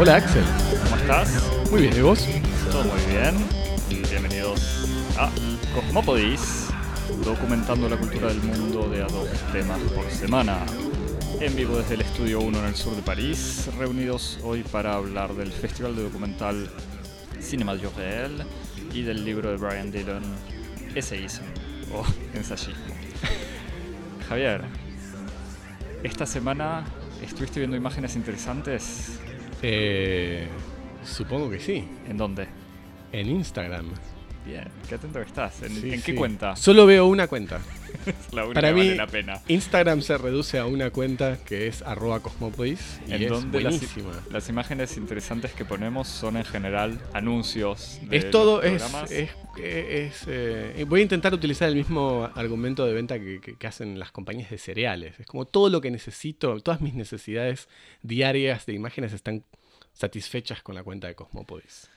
Hola Axel. ¿Cómo estás? Muy bien, ¿y vos? Todo muy bien. Bienvenidos a Cosmopodis, documentando la cultura del mundo de a dos temas por semana. En vivo desde el Estudio 1 en el sur de París, reunidos hoy para hablar del Festival de Documental Cinema du Réel y del libro de Brian Dillon, Eseísmo o Ensayismo. Javier, esta semana estuviste viendo imágenes interesantes. Eh, supongo que sí. ¿En dónde? En Instagram. Bien, qué atento que estás. ¿En, Sí, en qué sí. cuenta? Solo veo una cuenta. Es la única Para que mí, vale la pena. Instagram se reduce a una cuenta que es arroba cosmopodis y En es donde las, buenísima. las imágenes interesantes que ponemos son en general anuncios. De Es todo, los es, programas. es, es, eh, voy a intentar utilizar el mismo argumento de venta que, que- que hacen las compañías de cereales. Es como todo lo que necesito, todas mis necesidades diarias de imágenes están satisfechas con la cuenta de Cosmopodis.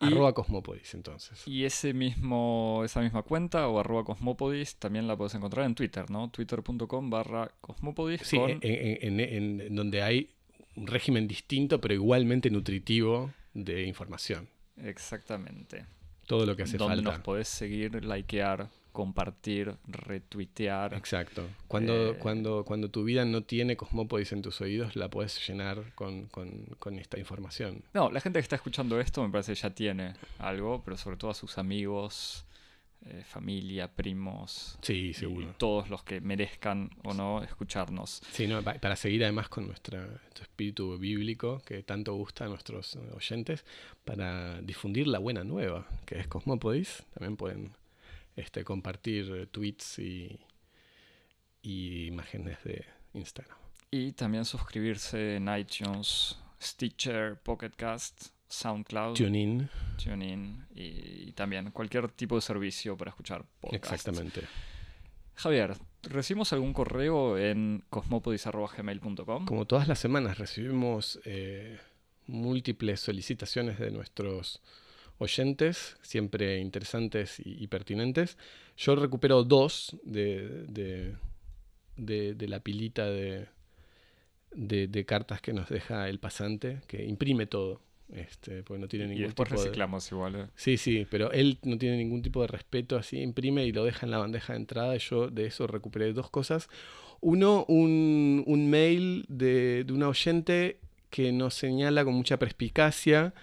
Y- Arroba Cosmopodis, entonces. Y ese mismo, esa misma cuenta o arroba cosmopodis también la puedes encontrar en Twitter, ¿no? Twitter.com barra cosmopodis Sí, con- en, en- en- en donde hay un régimen distinto, pero igualmente nutritivo de información. Exactamente. Todo lo que hace donde falta. nos podés seguir, likear, compartir, retuitear. Exacto. Cuando, Eh, cuando, cuando tu vida no tiene Cosmópodis en tus oídos, la puedes llenar con, con- con esta información. No, la gente que está escuchando esto me parece que ya tiene algo, pero sobre todo a sus amigos, eh, familia, primos, Sí, seguro. todos los que merezcan o no escucharnos. Sí, no, pa- para seguir además con nuestro espíritu bíblico que tanto gusta a nuestros oyentes, para difundir la buena nueva, que es Cosmópodis. También pueden este, compartir eh, tweets y, y imágenes de Instagram. Y también suscribirse en iTunes, Stitcher, Pocket Cast, SoundCloud, TuneIn, TuneIn y, y también cualquier tipo de servicio para escuchar podcasts. exactamente. Javier, ¿recibimos algún correo en cosmopodis.gmail.com? Como todas las semanas recibimos eh, múltiples solicitaciones de nuestros oyentes, siempre interesantes y, y pertinentes. Yo recupero dos de, de- de- de la pilita de, de- cartas que nos deja el pasante, que imprime todo, este, porque no tiene Y ningún después tipo de... reciclamos igual. eh. Sí, sí, pero él no tiene ningún tipo de respeto, así imprime y lo deja en la bandeja de entrada. Y yo de eso recuperé dos cosas. Uno, un, un mail de, de una oyente que nos señala con mucha perspicacia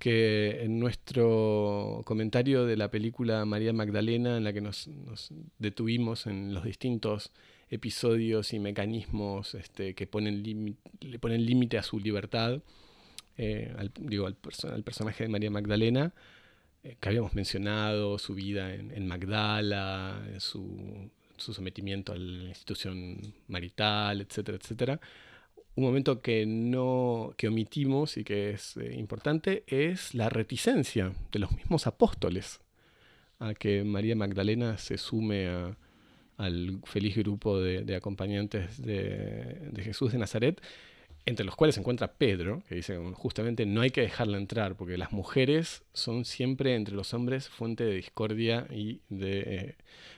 que en nuestro comentario de la película María Magdalena, en la que nos, detuvimos en los distintos episodios y mecanismos este, que le ponen límite a su libertad, eh, al, digo, al, perso- al personaje de María Magdalena, eh, que habíamos mencionado, su vida en, Magdala, su sometimiento a la institución marital, etcétera, etcétera. Un momento que no que omitimos y que es eh, importante es la reticencia de los mismos apóstoles a que María Magdalena se sume a- al feliz grupo de, acompañantes de, Jesús de Nazaret, entre los cuales se encuentra Pedro, que dice justamente no hay que dejarla entrar, porque las mujeres son siempre entre los hombres fuente de discordia y de eh,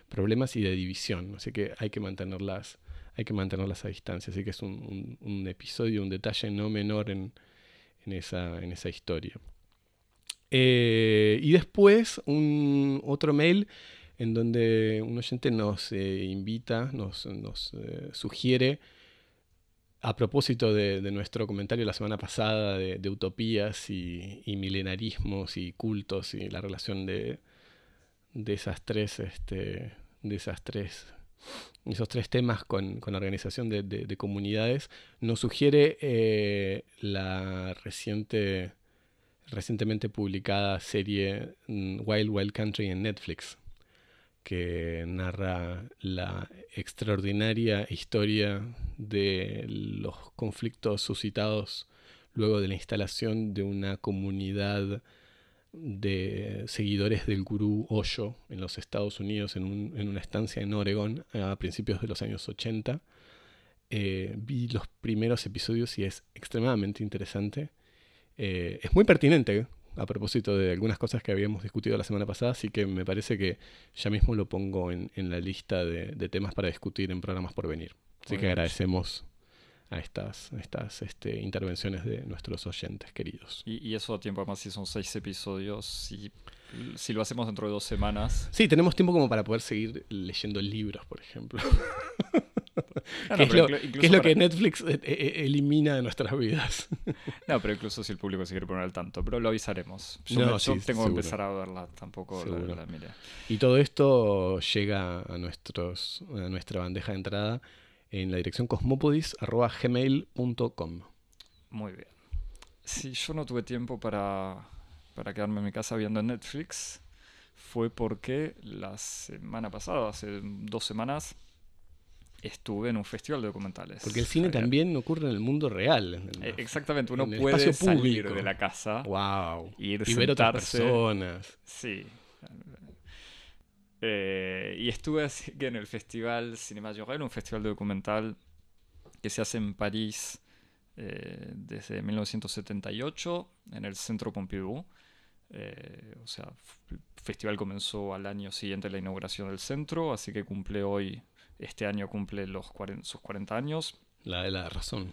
problemas y de división, así que hay que mantenerlas, hay que mantenerlas a distancia, así que es un, episodio, un detalle no menor en, esa, en esa historia. Eh, y después un otro mail en donde un oyente nos eh, invita, nos, nos, eh, sugiere, a propósito de, nuestro comentario la semana pasada de, de utopías y, y milenarismos y cultos y la relación de, de esas tres, este, de esas tres, esos tres temas con, con la organización de, de- de comunidades, nos sugiere eh, la reciente, recientemente publicada serie mm, Wild Wild Country en Netflix que narra la extraordinaria historia de los conflictos suscitados luego de la instalación de una comunidad de seguidores del gurú Osho en los Estados Unidos en, un- en una estancia en Oregon a principios de los años 80. Eh, vi los primeros episodios y es extremadamente interesante. Eh, es muy pertinente a propósito de algunas cosas que habíamos discutido la semana pasada, así que me parece que ya mismo lo pongo en, en la lista de, de temas para discutir en programas por venir. Así que agradecemos a estas, estas este, intervenciones de nuestros oyentes queridos. Y, eso a tiempo, además, si son seis episodios, si, si lo hacemos dentro de dos semanas. Sí, tenemos tiempo como para poder seguir leyendo libros, por ejemplo. ¿Qué, es lo, que Netflix eh, eh, elimina de nuestras vidas? no, pero incluso si el público se quiere poner al tanto, pero lo avisaremos. Yo, tengo que empezar a verla, tampoco la, la Y todo esto llega a, nuestros, a nuestra bandeja de entrada en la dirección cosmopodis.gmail.com. Muy bien. Si yo no tuve tiempo para, para quedarme en mi casa viendo Netflix, fue porque la semana pasada, hace dos semanas, estuve en un festival de documentales. Porque el cine también ocurre en el mundo real. Eh, exactamente, uno puede salir de la casa, wow. ir y ver otras personas. Sí. Eh, y estuve así que en el festival Cinema Jorel, un festival de documental que se hace en París eh, desde 1978 en el Centro Pompidou. o sea, el festival comenzó al año siguiente la inauguración del centro, así que cumple hoy este año cumple los sus 40 años. La de la razón.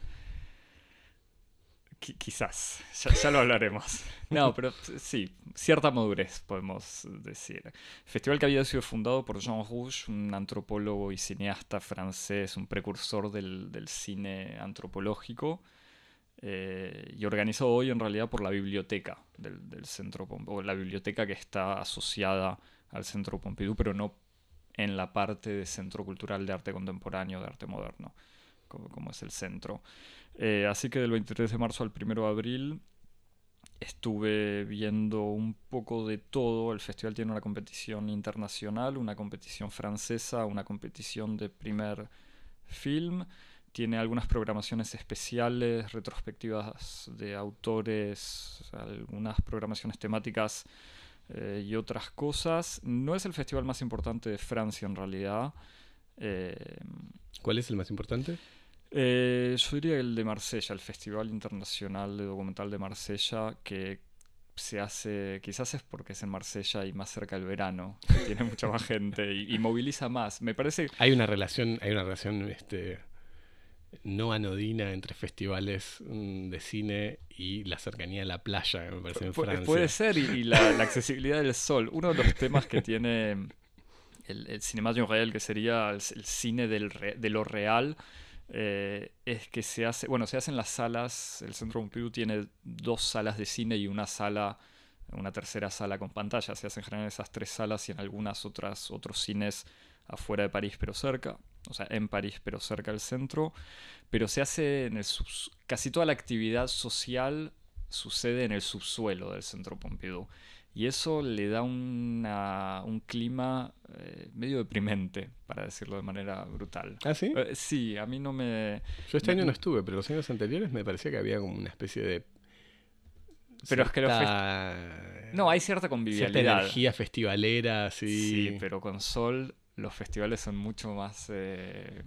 Quizás, ya, lo hablaremos. No, pero sí, cierta madurez, podemos decir. festival que había sido fundado por Jean Rouge, un antropólogo y cineasta francés, un precursor del, cine antropológico, eh, y organizado hoy en realidad por la biblioteca del, Centro Pompidou, la biblioteca que está asociada al Centro Pompidou, pero no en la parte de Centro Cultural de Arte Contemporáneo, de Arte Moderno, como, es el centro. Eh, así que del 23 de marzo al 1 de abril estuve viendo un poco de todo. El festival tiene una competición internacional, una competición francesa, una competición de primer film. Tiene algunas programaciones especiales, retrospectivas de autores, algunas programaciones temáticas eh, y otras cosas. No es el festival más importante de Francia en realidad. Eh, ¿Cuál es el más importante? Eh, yo diría el de Marsella, el Festival Internacional de Documental de Marsella, que se hace, quizás es porque es en Marsella y más cerca del verano, tiene mucha más gente y, y, moviliza más. Me parece... Hay una relación, hay una relación este, no anodina entre festivales mm, de cine y la cercanía a la playa, me parece, en Francia. Puede ser, y, la, accesibilidad del sol. Uno de los temas que tiene el, el Real, que sería el, cine del de lo real, eh, es que se hace, bueno, se hacen las salas, el Centro Pompidou tiene dos salas de cine y una sala, una tercera sala con pantalla, se hacen en general esas tres salas y en algunas otras, otros cines afuera de París pero cerca o sea, en París, pero cerca del centro, pero se hace en el casi toda la actividad social sucede en el subsuelo del centro Pompidou. Y eso le da una, un clima eh, medio deprimente, para decirlo de manera brutal. ¿Ah, sí? Eh, sí, a mí no me... Yo este año no estuve, pero los años anteriores me parecía que había como una especie de... Pero es que los No, hay cierta convivialidad. Cierta energía festivalera, sí. Sí, pero con sol los festivales son mucho más, eh,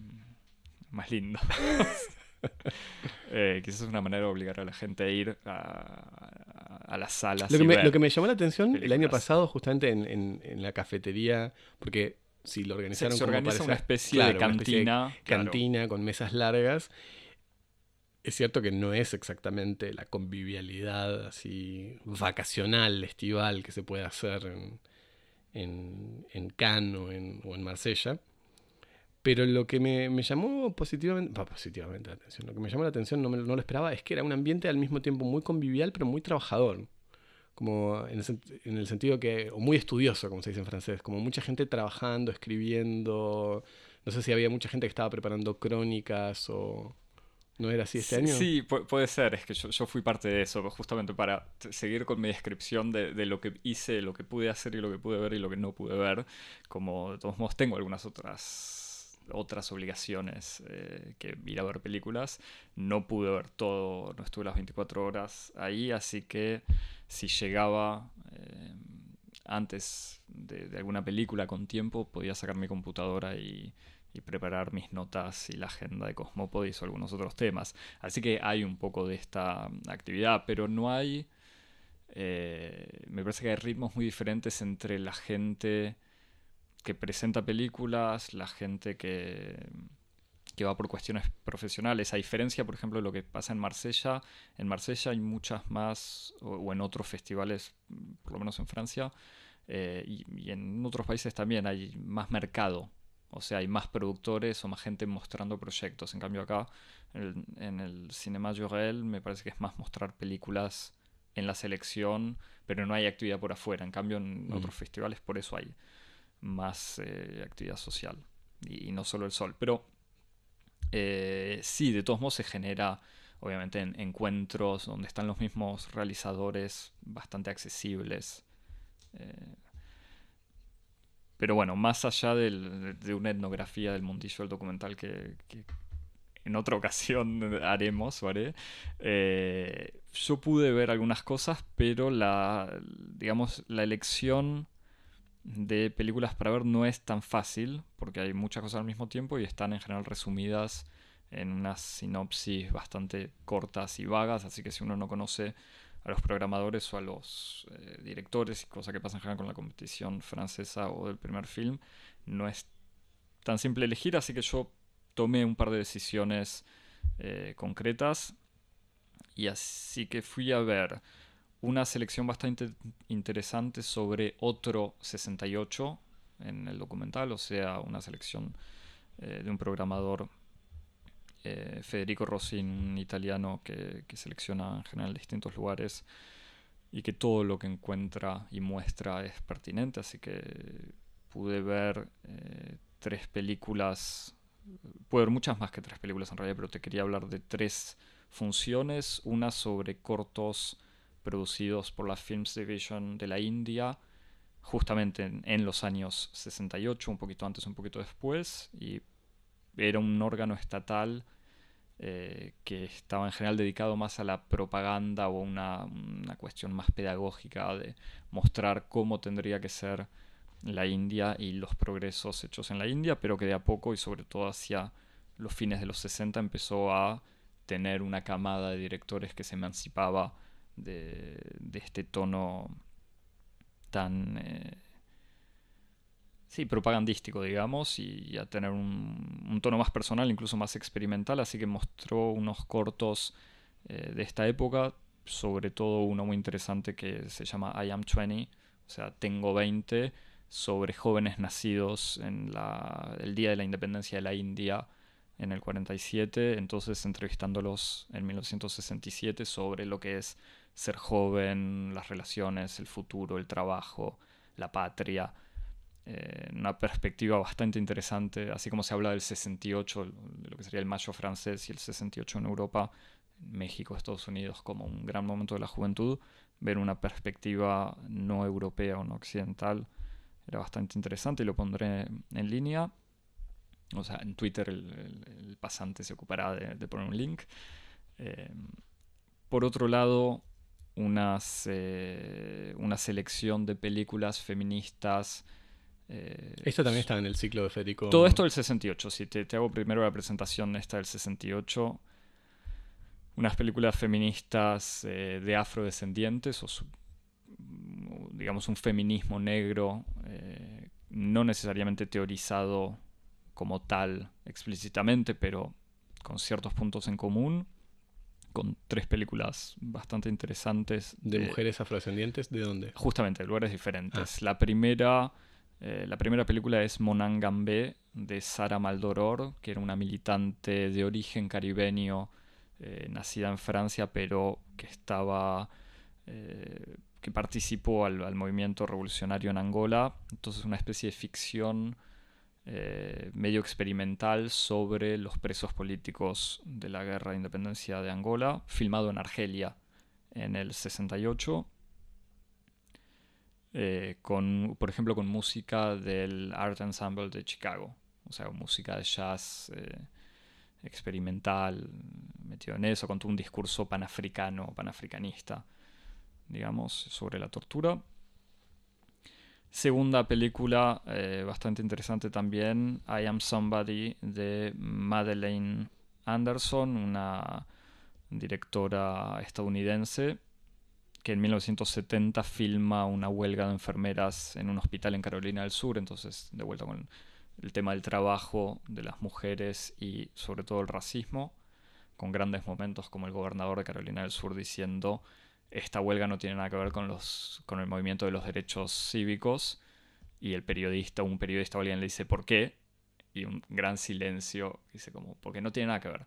más lindos. eh, quizás es una manera de obligar a la gente a ir a, las salas. Lo que, me, lo que, me, llamó la atención el año pasado, justamente en, en, la cafetería, porque si lo organizaron se, organiza una especie de cantina. cantina con mesas largas. Es cierto que no es exactamente la convivialidad así vacacional, estival que se puede hacer en, en, en Cannes o en, Marsella. Pero lo que me, llamó positivamente, positivamente la atención, lo que me llamó la atención, no, me, no, lo esperaba, es que era un ambiente al mismo tiempo muy convivial, pero muy trabajador. Como en el, en el sentido que, o muy estudioso, como se dice en francés, como mucha gente trabajando, escribiendo. No sé si había mucha gente que estaba preparando crónicas o, ¿No era así este año? Sí, puede ser. Es que yo, fui parte de eso, justamente para seguir con mi descripción de, lo que hice, lo que pude hacer y lo que pude ver y lo que no pude ver. Como de todos modos tengo algunas otras otras obligaciones eh, que ir a ver películas. No pude ver todo, no estuve las 24 horas ahí, así que si llegaba eh, antes de, alguna película con tiempo, podía sacar mi computadora y, y preparar mis notas y la agenda de Cosmopodis o algunos otros temas. Así que hay un poco de esta actividad, pero no hay... Eh, me parece que hay ritmos muy diferentes entre la gente que presenta películas, la gente que, que va por cuestiones profesionales. A diferencia, por ejemplo, de lo que pasa en Marsella, en Marsella hay muchas más, o, en otros festivales, por lo menos en Francia, eh, y, en otros países también hay más mercado. O sea, hay más productores o más gente mostrando proyectos. En cambio acá, en el, Cinema Jorel, me parece que es más mostrar películas en la selección, pero no hay actividad por afuera. En cambio, en mm. otros festivales por eso hay más eh, actividad social. Y, no solo el sol. Pero eh, sí, de todos modos se genera, obviamente, en encuentros donde están los mismos realizadores bastante accesibles. Eh, pero bueno, más allá de una etnografía del mundillo del documental que, en otra ocasión haremos, ¿vale? Eh, yo pude ver algunas cosas, pero la, digamos, la elección de películas para ver no es tan fácil, porque hay muchas cosas al mismo tiempo y están en general resumidas en unas sinopsis bastante cortas y vagas, así que si uno no conoce a los programadores o a los eh, directores, cosa que pasa en general con la competición francesa o del primer film, no es tan simple elegir, así que yo tomé un par de decisiones eh, concretas y así que fui a ver una selección bastante interesante sobre otro 68 en el documental, o sea, una selección eh, de un programador eh, Federico Rossi, un italiano que, selecciona en general distintos lugares y que todo lo que encuentra y muestra es pertinente, así que pude ver eh, tres películas, pude ver muchas más que tres películas en realidad, pero te quería hablar de tres funciones, una sobre cortos producidos por la Films Division de la India, justamente en, los años 68, un poquito antes, un poquito después, y era un órgano estatal eh, que estaba en general dedicado más a la propaganda o una, una cuestión más pedagógica de mostrar cómo tendría que ser la India y los progresos hechos en la India, pero que de a poco y sobre todo hacia los fines de los 60 empezó a tener una camada de directores que se emancipaba de, este tono tan eh, sí, propagandístico, digamos, y, a tener un, tono más personal, incluso más experimental, así que mostró unos cortos eh, de esta época, sobre todo uno muy interesante que se llama I Am 20, o sea, tengo 20, sobre jóvenes nacidos en la, el día de la independencia de la India en el 47, entonces entrevistándolos en 1967 sobre lo que es ser joven, las relaciones, el futuro, el trabajo, la patria eh, una perspectiva bastante interesante, así como se habla del 68, de lo que sería el mayo francés y el 68 en Europa, México, Estados Unidos, como un gran momento de la juventud, ver una perspectiva no europea o no occidental era bastante interesante y lo pondré en línea. O sea, en Twitter el, pasante se ocupará de, poner un link. Eh, por otro lado, unas, eh, una selección de películas feministas eh, esto también está en el ciclo de Federico. Todo esto del 68, si te, hago primero la presentación esta del 68. Unas películas feministas eh, de afrodescendientes, o digamos un feminismo negro, no necesariamente teorizado como tal explícitamente, pero con ciertos puntos en común, con tres películas bastante interesantes. ¿De, mujeres afrodescendientes? ¿De dónde? Justamente, de lugares diferentes. Ah. La primera eh, la primera película es Monangambe de Sara Maldoror, que era una militante de origen caribeño, eh, nacida en Francia, pero que estaba. Eh, que participó al, movimiento revolucionario en Angola. Entonces, una especie de ficción medio experimental sobre los presos políticos de la guerra de independencia de Angola, filmado en Argelia en el 68 eh, con, por ejemplo, con música del Art Ensemble de Chicago, o sea, música de jazz eh, experimental, metido en eso, con un discurso panafricano, panafricanista, digamos, sobre la tortura. Segunda película eh, bastante interesante también, I Am Somebody de Madeleine Anderson, una directora estadounidense que en 1970 filma una huelga de enfermeras en un hospital en Carolina del Sur, entonces de vuelta con el tema del trabajo de las mujeres y sobre todo el racismo, con grandes momentos como el gobernador de Carolina del Sur diciendo esta huelga no tiene nada que ver con, los, con el movimiento de los derechos cívicos y el periodista, un periodista o alguien le dice ¿por qué? Y un gran silencio, dice como, porque no tiene nada que ver.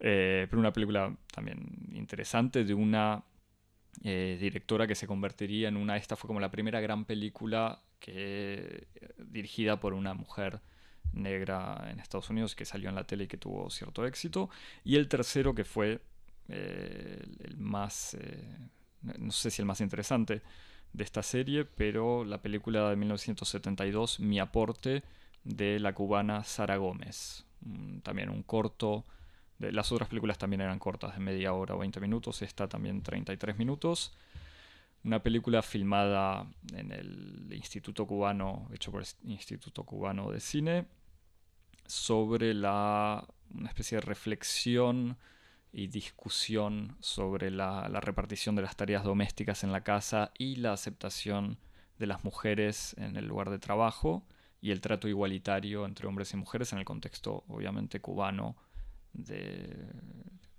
Eh, pero una película también interesante de una eh, directora que se convertiría en una, esta fue como la primera gran película que dirigida por una mujer negra en Estados Unidos que salió en la tele y que tuvo cierto éxito. Y el tercero que fue eh, el más, eh, no sé si el más interesante de esta serie, pero la película de 1972, Mi aporte, de la cubana Sara Gómez. También un corto. Las otras películas también eran cortas, de media hora o 20 minutos. Esta también 33 minutos. Una película filmada en el Instituto Cubano, hecho por el Instituto Cubano de Cine, sobre la, una especie de reflexión y discusión sobre la, repartición de las tareas domésticas en la casa y la aceptación de las mujeres en el lugar de trabajo y el trato igualitario entre hombres y mujeres en el contexto obviamente cubano de,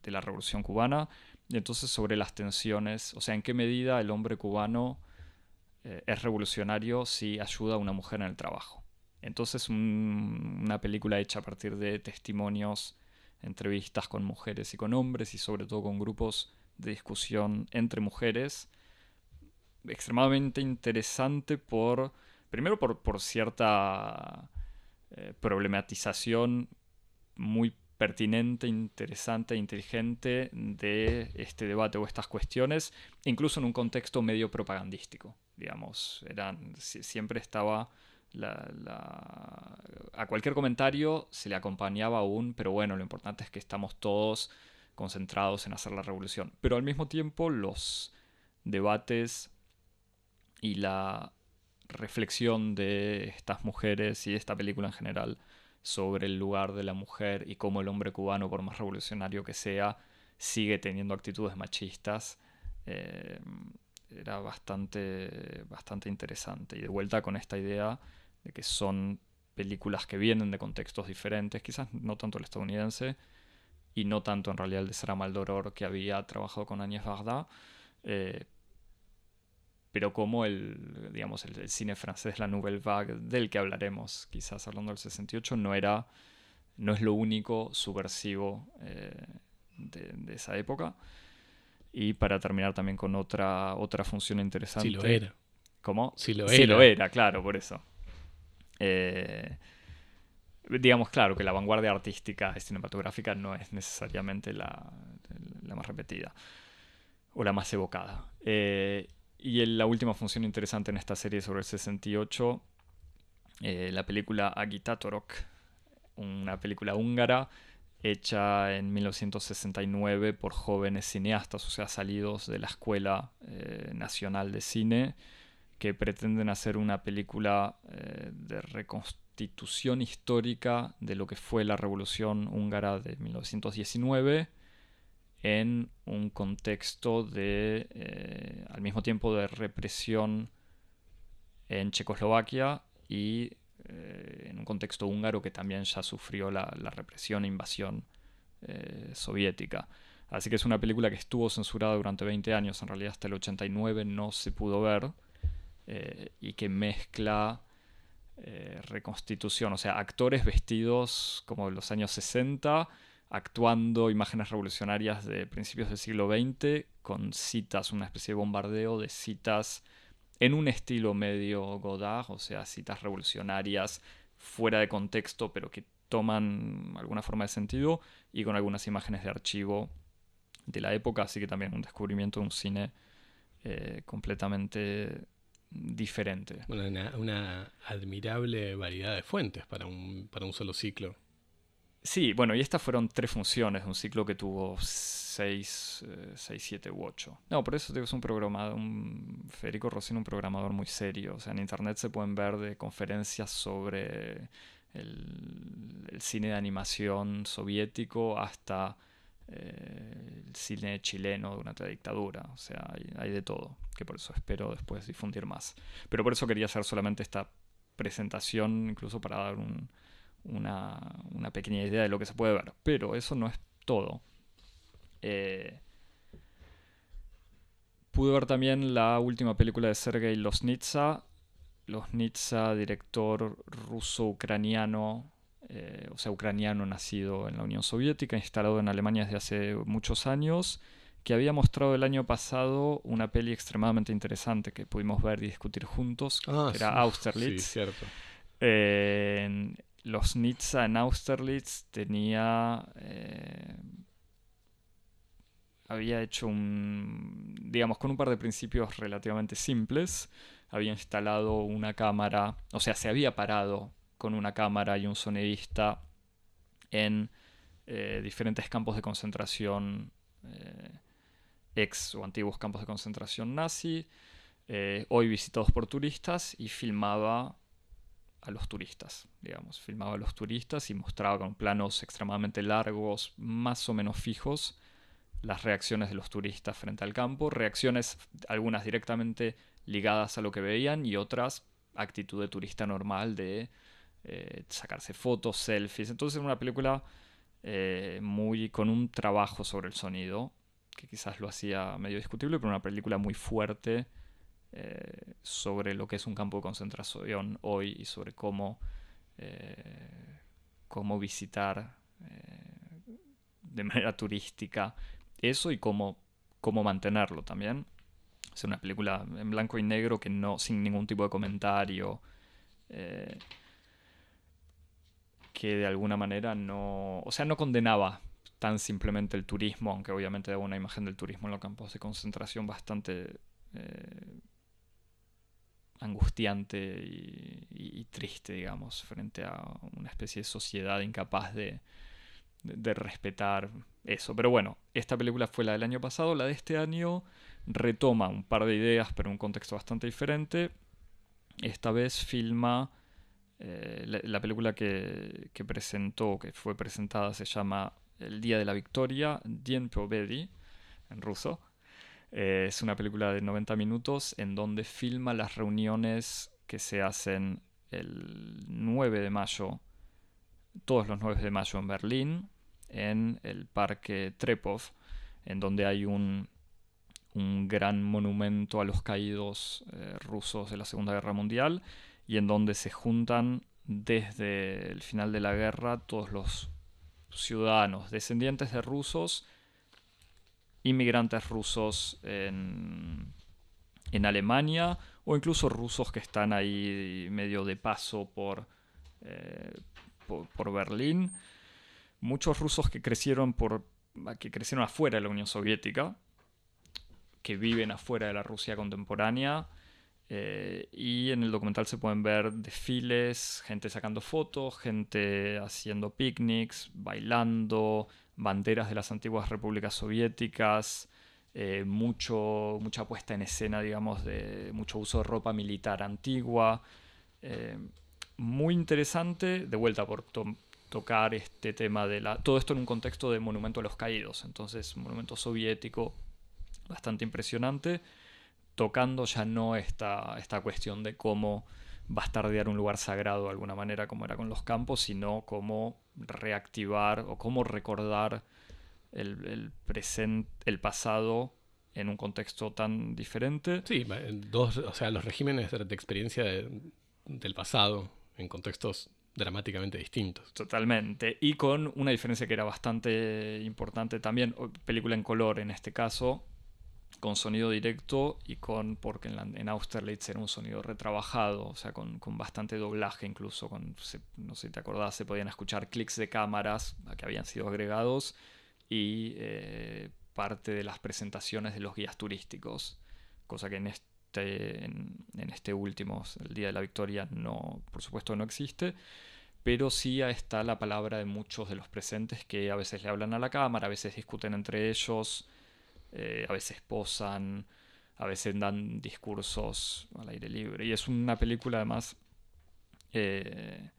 de la revolución cubana y entonces sobre las tensiones, o sea, en qué medida el hombre cubano eh, es revolucionario si ayuda a una mujer en el trabajo. Entonces una película hecha a partir de testimonios, entrevistas con mujeres y con hombres y sobre todo con grupos de discusión entre mujeres, extremadamente interesante por, primero por, por cierta eh, problematización muy pertinente, interesante e inteligente de este debate o estas cuestiones, incluso en un contexto medio propagandístico, digamos. Eran, siempre estaba a cualquier comentario se le acompañaba un, pero bueno, lo importante es que estamos todos concentrados en hacer la revolución. Pero al mismo tiempo los debates y la reflexión de estas mujeres y de esta película en general sobre el lugar de la mujer y cómo el hombre cubano, por más revolucionario que sea, sigue teniendo actitudes machistas, eh, era bastante, bastante interesante. Y de vuelta con esta idea de que son películas que vienen de contextos diferentes, quizás no tanto el estadounidense y no tanto en realidad el de Sarah Maldoror que había trabajado con Agnès Varda, eh, pero como el, digamos, el, cine francés, la Nouvelle Vague, del que hablaremos quizás hablando del 68, no era, no es lo único subversivo eh, de, esa época. Y para terminar también con otra, otra función interesante. Sí lo era. ¿Cómo? Sí lo era. Sí lo era, claro, por eso. Eh, digamos, claro, que la vanguardia artística cinematográfica no es necesariamente la, la más repetida o la más evocada. Eh, y la última función interesante en esta serie sobre el 68, eh, la película Agitatorok, una película húngara hecha en 1969 por jóvenes cineastas, o sea, salidos de la Escuela eh, Nacional de Cine, que pretenden hacer una película eh, de reconstitución histórica de lo que fue la Revolución húngara de 1919 en un contexto de, eh, al mismo tiempo, de represión en Checoslovaquia y eh, en un contexto húngaro que también ya sufrió la, represión e invasión soviética. Así que es una película que estuvo censurada durante 20 años, en realidad hasta el 89 no se pudo ver, y que mezcla reconstitución, o sea, actores vestidos como de los años 60, actuando imágenes revolucionarias de principios del siglo XX con citas, una especie de bombardeo de citas en un estilo medio Godard, o sea, citas revolucionarias fuera de contexto, pero que toman alguna forma de sentido, y con algunas imágenes de archivo de la época, así que también un descubrimiento de un cine eh, completamente diferente. Una, una, admirable variedad de fuentes para un, para un solo ciclo. Sí, bueno, y estas fueron tres funciones, un ciclo que tuvo seis, eh, seis siete u ocho. No, por eso digo, es un programador, un Federico Rossini, un programador muy serio. O sea, en internet se pueden ver de conferencias sobre el, cine de animación soviético hasta el cine chileno durante la dictadura. O sea, hay, de todo, que por eso espero después difundir más. Pero por eso quería hacer solamente esta presentación, incluso para dar una, una, pequeña idea de lo que se puede ver. Pero eso no es todo. Eh, pude ver también la última película de Sergei Losnitsa. Losnitsa, director ruso-ucraniano, eh, o sea, ucraniano nacido en la Unión Soviética, instalado en Alemania desde hace muchos años que había mostrado el año pasado una peli extremadamente interesante que pudimos ver y discutir juntos, ah, que era Austerlitz. Sí, cierto. los Nizza en Austerlitz tenía... Eh, había hecho un... digamos, con un par de principios relativamente simples. Había instalado una cámara, o sea, se había parado con una cámara y un sonidista en eh, diferentes campos de concentración eh, ex o antiguos campos de concentración nazi, eh, hoy visitados por turistas, y filmaba a los turistas, digamos, filmaba a los turistas y mostraba con planos extremadamente largos, más o menos fijos, las reacciones de los turistas frente al campo, reacciones algunas directamente ligadas a lo que veían y otras actitud de turista normal de eh, sacarse fotos, selfies. Entonces era una película eh, muy con un trabajo sobre el sonido que quizás lo hacía medio discutible, pero una película muy fuerte eh, sobre lo que es un campo de concentración hoy y sobre cómo, cómo visitar de manera turística eso y cómo, cómo mantenerlo también. Es una película en blanco y negro que no, sin ningún tipo de comentario, que de alguna manera no, o sea, no condenaba tan simplemente el turismo, aunque obviamente da una imagen del turismo en los campos de concentración bastante eh, angustiante y, triste, digamos, frente a una especie de sociedad incapaz de, de, respetar eso. Pero bueno, esta película fue la del año pasado, la de este año retoma un par de ideas, pero en un contexto bastante diferente. Esta vez filma... Eh, la, película que, presentó, que fue presentada, se llama el Día de la Victoria, Dien Pobedi, en ruso. Eh, es una película de 90 minutos en donde filma las reuniones que se hacen el 9 de mayo, todos los 9 de mayo en Berlín, en el Parque Trepov, en donde hay un, un gran monumento a los caídos eh, rusos de la Segunda Guerra Mundial y en donde se juntan desde el final de la guerra todos los ciudadanos descendientes de rusos, inmigrantes rusos en, Alemania o incluso rusos que están ahí medio de paso eh, por, por, Berlín. Muchos rusos que crecieron, por, que crecieron afuera de la Unión Soviética, que viven afuera de la Rusia contemporánea eh, y en el documental se pueden ver desfiles, gente sacando fotos, gente haciendo picnics, bailando, banderas de las antiguas repúblicas soviéticas, eh, mucho, mucha puesta en escena, digamos, de mucho uso de ropa militar antigua. Eh, muy interesante, de vuelta por tocar este tema de la... Todo esto en un contexto de monumento a los caídos, entonces monumento soviético bastante impresionante tocando ya no esta, esta cuestión de cómo bastardear un lugar sagrado de alguna manera como era con los campos, sino cómo reactivar o cómo recordar el, presente, el pasado en un contexto tan diferente. Sí, dos, o sea, los regímenes de experiencia del pasado en contextos dramáticamente distintos. Totalmente. Y con una diferencia que era bastante importante también, película en color en este caso, con sonido directo y con, porque en, Austerlitz era un sonido retrabajado, o sea, con, bastante doblaje incluso, con, no sé si te acordás, se podían escuchar clics de cámaras que habían sido agregados y eh, parte de las presentaciones de los guías turísticos, cosa que en este, en, este último, el Día de la Victoria, no, por supuesto no existe pero sí está la palabra de muchos de los presentes que a veces le hablan a la cámara, a veces discuten entre ellos, eh, a veces posan, a veces dan discursos al aire libre. Y es una película además, eh,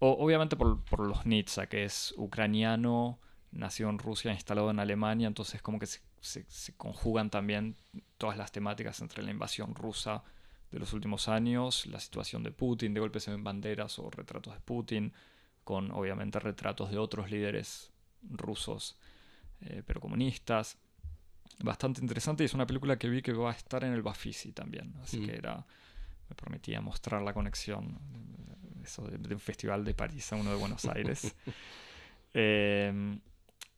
obviamente por, los Nitsa, que es ucraniano, nació en Rusia, instalado en Alemania, entonces como que se, conjugan también todas las temáticas entre la invasión rusa de los últimos años, la situación de Putin, de golpe se ven banderas o retratos de Putin, con obviamente retratos de otros líderes rusos, eh, pero comunistas. Bastante interesante y es una película que vi que va a estar en el Bafisi también, así Mm. que era, me permitía mostrar la conexión de, eso de- de un festival de París a uno de Buenos Aires. Eh,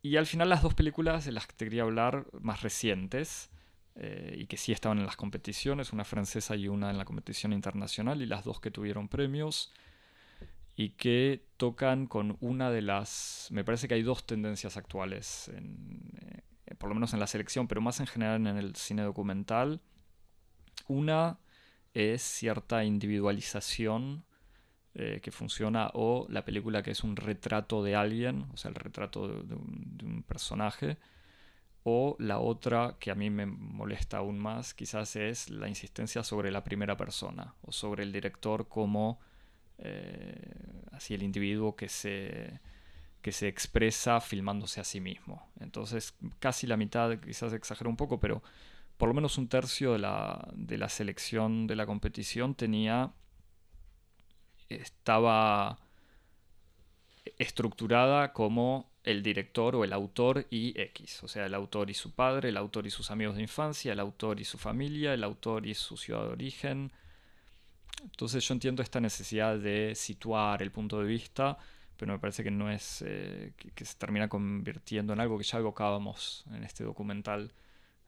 y al final las dos películas de las que te quería hablar más recientes eh, y que sí estaban en las competiciones, una francesa y una en la competición internacional y las dos que tuvieron premios y que tocan con una de las... Me parece que hay dos tendencias actuales, en, eh, por lo menos en la selección, pero más en general en el cine documental. Una es cierta individualización eh, que funciona o la película que es un retrato de alguien, o sea, el retrato de, un personaje, o la otra que a mí me molesta aún más quizás es la insistencia sobre la primera persona o sobre el director como eh, así el individuo que se, que se expresa filmándose a sí mismo. Entonces casi la mitad, quizás exagero un poco, pero por lo menos un tercio de la, de la selección de la competición tenía estaba estructurada como el director o el autor y X, o sea, el autor y su padre, el autor y sus amigos de infancia, el autor y su familia, el autor y su ciudad de origen. Entonces yo entiendo esta necesidad de situar el punto de vista, pero me parece que no es eh, que, que, se termina convirtiendo en algo que ya evocábamos en este documental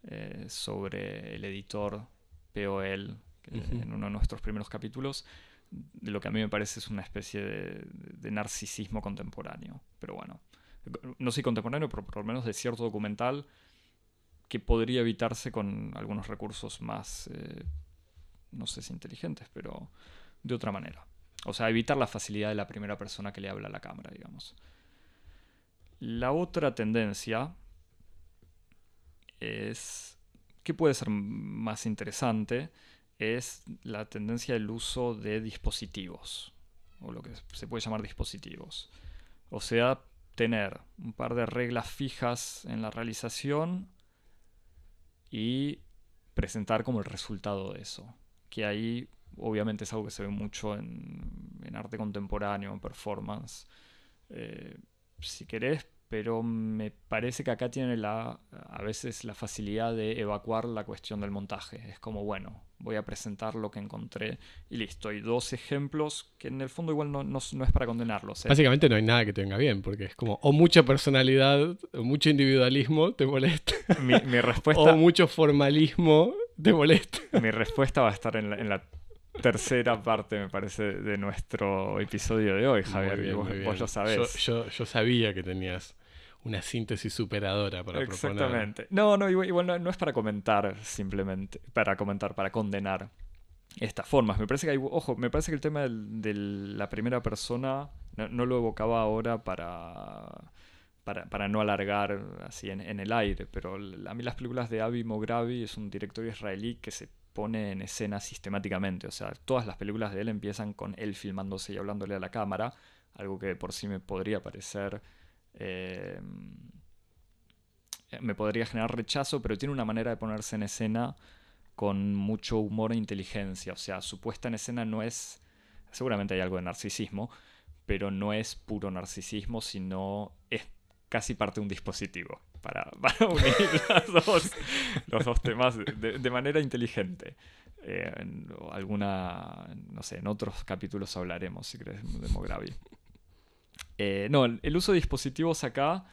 eh, sobre el editor POL uh -huh. en uno de nuestros primeros capítulos de lo que a mí me parece es una especie de, de, narcisismo contemporáneo. Pero bueno, no soy contemporáneo, pero por lo menos de cierto documental que podría evitarse con algunos recursos más, eh, no sé si inteligentes, pero de otra manera. O sea, evitar la facilidad de la primera persona que le habla a la cámara, digamos. La otra tendencia es, que puede ser más interesante, es la tendencia del uso de dispositivos, o lo que se puede llamar dispositivos. O sea, tener un par de reglas fijas en la realización y presentar como el resultado de eso. Que ahí obviamente es algo que se ve mucho en, en arte contemporáneo, en performance, eh, si querés, pero me parece que acá tiene la, a veces la facilidad de evacuar la cuestión del montaje. Es como, bueno, voy a presentar lo que encontré y listo. Y dos ejemplos que en el fondo igual no, no, no es para condenarlos. ¿eh? Básicamente no hay nada que te venga bien, porque es como o mucha personalidad, o mucho individualismo te molesta. Mi, mi respuesta... o mucho formalismo te molesta. Mi respuesta va a estar en la, en la tercera parte, me parece, de nuestro episodio de hoy, Javier. Bien, vos, vos, lo sabés. Yo, yo, yo, sabía que tenías una síntesis superadora para Exactamente. Proponer. No, no, igual, igual no, no, es para comentar simplemente, para comentar, para condenar estas formas. Me parece que hay, ojo, me parece que el tema de la primera persona no, no, lo evocaba ahora para, para, para no alargar así en, en, el aire, pero a mí las películas de Avi Mogravi es un director israelí que se pone en escena sistemáticamente, o sea, todas las películas de él empiezan con él filmándose y hablándole a la cámara, algo que por sí me podría parecer eh, me podría generar rechazo, pero tiene una manera de ponerse en escena con mucho humor e inteligencia. O sea, su puesta en escena no es. Seguramente hay algo de narcisismo, pero no es puro narcisismo, sino es casi parte de un dispositivo para, unir los dos temas de, manera inteligente. Eh, en alguna, no sé, en otros capítulos hablaremos, si crees, de Mogravi. Eh, no, el uso de dispositivos acá,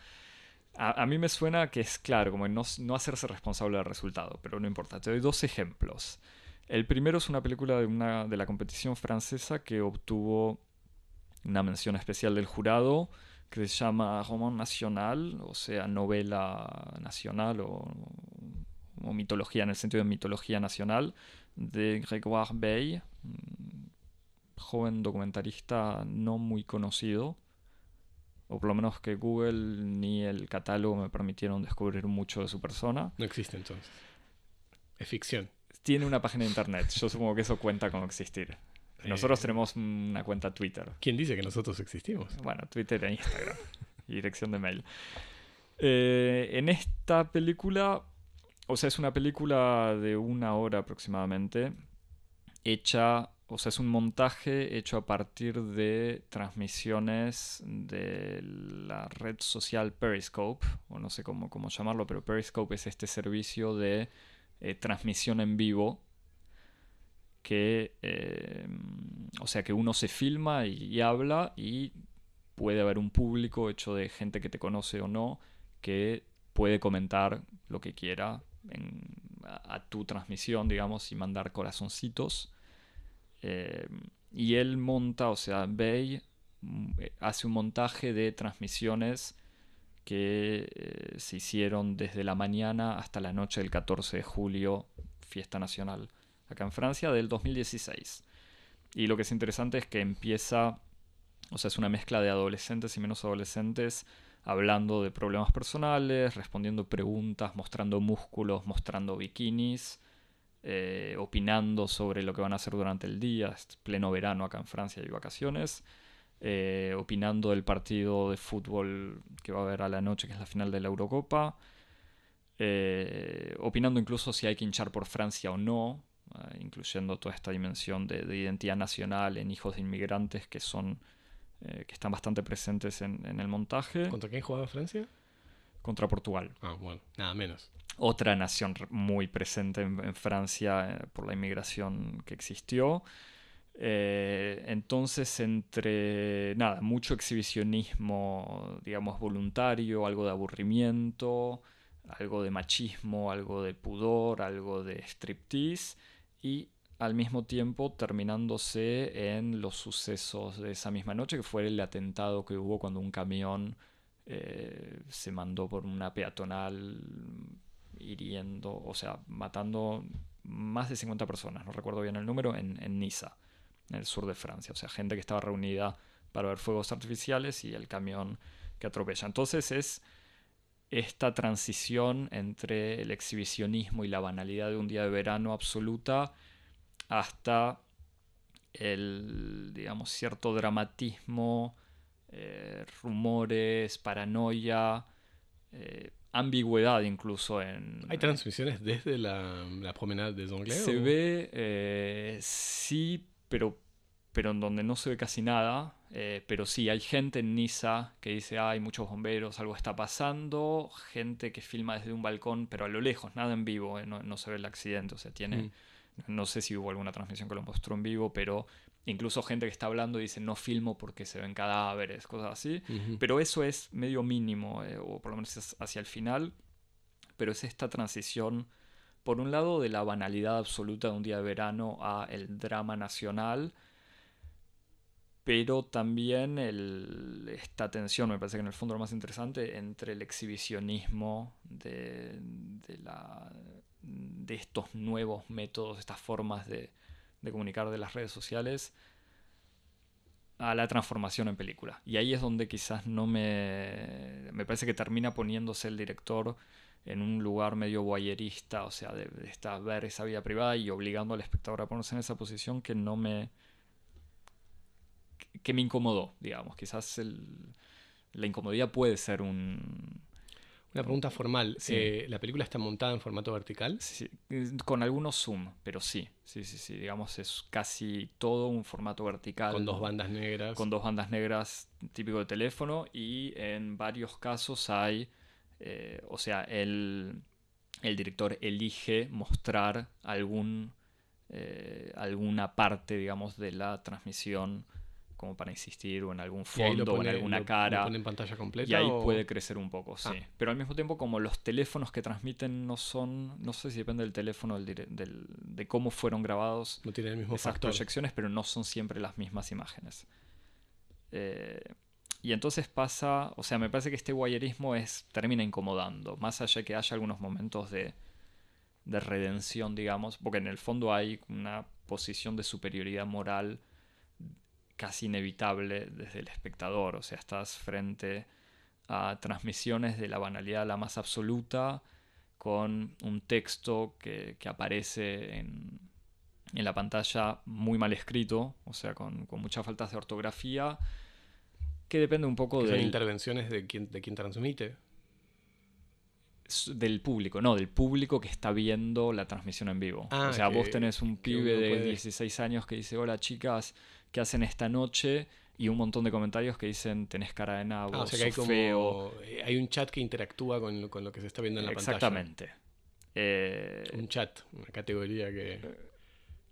a, a, mí me suena que es claro, como no, no, hacerse responsable del resultado, pero no importa. Te doy dos ejemplos. El primero es una película de, una, de la competición francesa que obtuvo una mención especial del jurado que se llama Roman Nacional, o sea, novela nacional o, o mitología en el sentido de mitología nacional, de Grégoire Bay, joven documentalista no muy conocido o por lo menos que Google ni el catálogo me permitieron descubrir mucho de su persona. No existe entonces. Es ficción. Tiene una página de internet. Yo supongo que eso cuenta con existir. Nosotros eh... tenemos una cuenta Twitter. ¿Quién dice que nosotros existimos? Bueno, Twitter e Instagram. y dirección de mail. Eh, en esta película, o sea, es una película de una hora aproximadamente. hecha, o sea, es un montaje hecho a partir de transmisiones de la red social Periscope, o no sé cómo, cómo llamarlo, pero Periscope es este servicio de eh, transmisión en vivo que, eh, o sea, que uno se filma y, habla y puede haber un público hecho de gente que te conoce o no que puede comentar lo que quiera a, tu transmisión, digamos, y mandar corazoncitos. Eh, y él monta, o sea, Bay mm, hace un montaje de transmisiones que eh, se hicieron desde la mañana hasta la noche del 14 de julio, fiesta nacional acá en Francia, del 2016. Y lo que es interesante es que empieza, o sea, es una mezcla de adolescentes y menos adolescentes hablando de problemas personales, respondiendo preguntas, mostrando músculos, mostrando bikinis, eh, opinando sobre lo que van a hacer durante el día, es pleno verano acá en Francia y vacaciones, eh, opinando del partido de fútbol que va a haber a la noche, que es la final de la Eurocopa, eh, opinando incluso si hay que hinchar por Francia o no, incluyendo toda esta dimensión de, identidad nacional en hijos de inmigrantes que son eh, que están bastante presentes en, el montaje. ¿Contra quién jugaba Francia? Contra Portugal. Ah, bueno, nada menos. Otra nación muy presente en, Francia eh, por la inmigración que existió. Eh, entonces, entre nada, mucho exhibicionismo, digamos, voluntario, algo de aburrimiento, algo de machismo, algo de pudor, algo de striptease y al mismo tiempo terminándose en los sucesos de esa misma noche, que fue el atentado que hubo cuando un camión eh, se mandó por una peatonal hiriendo, o sea, matando más de 50 personas, no recuerdo bien el número, en, en Niza, en el sur de Francia. O sea, gente que estaba reunida para ver fuegos artificiales y el camión que atropella. Entonces es esta transición entre el exhibicionismo y la banalidad de un día de verano absoluta hasta el, digamos, cierto dramatismo, eh, rumores, paranoia, eh, ambigüedad incluso en... ¿Hay transmisiones desde la, la promenade des Anglais? Se ve, eh, sí, pero, pero en donde no se ve casi nada. Pero sí, hay gente en Niza que dice, hay muchos bomberos, algo está pasando. Gente que filma desde un balcón, pero a lo lejos, nada en vivo, no, se ve el accidente. O sea, tiene... Mm. No sé si hubo alguna transmisión que lo mostró en vivo, pero incluso gente que está hablando dice no filmo porque se ven cadáveres, cosas así. Pero eso es medio mínimo, eh, o por lo menos es hacia el final. Pero es esta transición, por un lado, de la banalidad absoluta de un día de verano a el drama nacional pero también esta tensión, me parece que en el fondo lo más interesante, entre el exhibicionismo de, la, de estos nuevos métodos, estas formas de, comunicar de las redes sociales a la transformación en película. Y ahí es donde quizás no me... Me parece que termina poniéndose el director en un lugar medio voyerista, o sea, de, estar, ver esa vida privada y obligando al espectador a ponerse en esa posición que no me... que me incomodó, digamos. Quizás la incomodidad puede ser un, una pregunta formal. Eh, ¿La película está montada en formato vertical? Sí, con algunos zoom, pero sí. Sí, sí, sí. Digamos, es casi todo un formato vertical. Con dos bandas negras. Con dos bandas negras típico de teléfono. Y en varios casos hay. Eh, o sea, el, el, director elige mostrar algún. Eh, alguna parte, digamos, de la transmisión como para insistir o en algún fondo o en alguna cara. en pantalla completa. Y ahí puede crecer un poco, sí. Ah. Pero al mismo tiempo, como los teléfonos que transmiten no son, no sé si depende del teléfono, del, de cómo fueron grabados no tienen el mismo esas proyecciones, pero no son siempre las mismas imágenes. Eh, y entonces pasa, o sea, me parece que este guayerismo es, termina incomodando, más allá de que haya algunos momentos de, de redención, digamos, porque en el fondo hay una posición de superioridad moral casi inevitable desde el espectador, o sea, estás frente a transmisiones de la banalidad la más absoluta, con un texto que, aparece en, la pantalla muy mal escrito, o sea, con, muchas faltas de ortografía, que depende un poco de... Son intervenciones de quien, de quien transmite. Del público, no, del público que está viendo la transmisión en vivo. Ah, o sea, vos tenés un pibe de puede- 16 años que dice, hola chicas, ¿qué hacen esta noche? Y un montón de comentarios que dicen, tenés cara de nabo, Ah, o sea que hay como. feo. eh, Hay un chat que interactúa con lo, con lo que se está viendo en la Exactamente. Eh, pantalla. Un chat, una categoría que,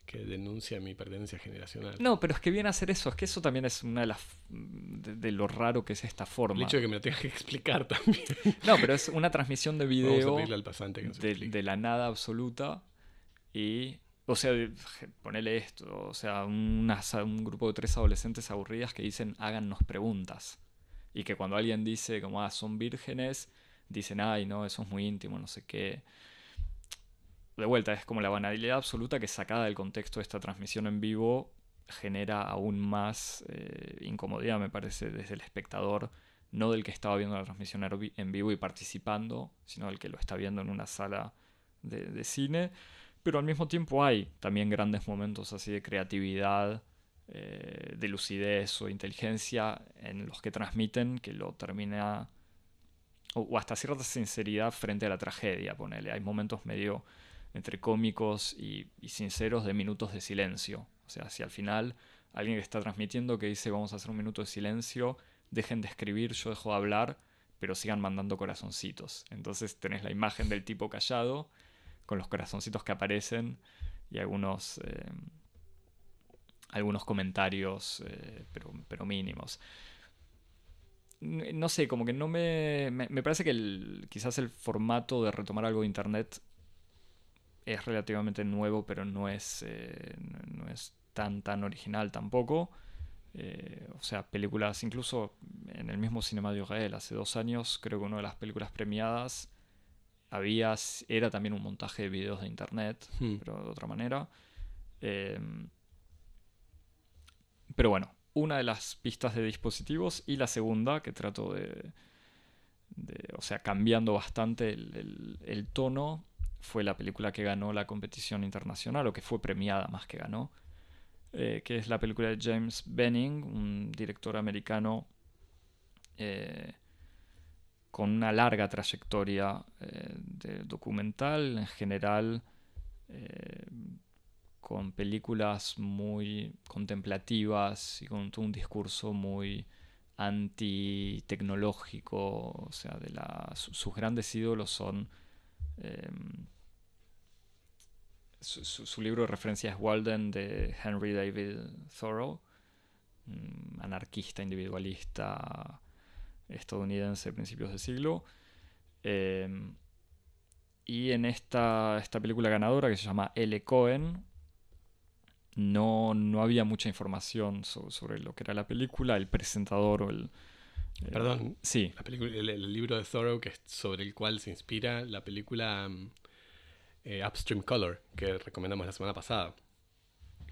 que denuncia mi pertenencia generacional. no, pero es que viene a hacer eso, es que eso también es una de las... de, de lo raro que es esta El forma. hecho de que me lo tengas que explicar también. No, pero es una transmisión de Vamos a video al pasante que nos de, de la nada absoluta y o sea ponele esto o sea un grupo de tres adolescentes aburridas que dicen hágannos preguntas y que cuando alguien dice como ah son vírgenes dicen ay no eso es muy íntimo no sé qué de vuelta es como la banalidad absoluta que sacada del contexto de esta transmisión en vivo genera aún más eh, incomodidad me parece desde el espectador no del que estaba viendo la transmisión en vi- en vivo y participando, sino del que lo está viendo en una sala de, de cine. Pero al mismo tiempo hay también grandes momentos así de creatividad, eh, de lucidez o inteligencia en los que transmiten que lo termina, o, o hasta cierta sinceridad frente a la tragedia, ponele. Hay momentos medio entre cómicos y, sinceros de minutos de silencio. O sea, si al final alguien que está transmitiendo que dice vamos a hacer un minuto de silencio, dejen de escribir, yo dejo de hablar, pero sigan mandando corazoncitos. Entonces tenés la imagen del tipo callado, con los corazoncitos que aparecen y algunos, eh, algunos comentarios, eh, pero, pero mínimos. No sé, como que no me... Me, me parece que el- quizás el formato de retomar algo de Internet es relativamente nuevo, pero no es, eh, no no es tan, tan original tampoco. Eh, o sea, películas, incluso en el mismo Cinema de Israel, hace dos años, creo que una de las películas premiadas había, era también un montaje de videos de internet, Hmm. pero de otra manera. Eh, pero bueno, una de las pistas de dispositivos y la segunda, que trato de, de- o sea, cambiando bastante el, el- el tono, fue la película que ganó la competición internacional, o que fue premiada más que ganó, eh, que es la película de James Benning, un director americano eh, con una larga trayectoria eh, de documental, en general, con películas muy contemplativas y con un discurso muy anti-tecnológico, o sea, de sus grandes ídolos son... em, su, su- su libro de referencia es Walden de Henry David Thoreau, un anarquista individualista estadounidense de principios de siglo. Eh, y en esta, esta película ganadora que se llama L. Cohen, no, no había mucha información so- sobre lo que era la película, el presentador o el... eh, Perdón. Sí, La película, el, el libro de Thoreau que es sobre el cual se inspira la película mm, eh, Upstream Color que recomendamos la semana pasada.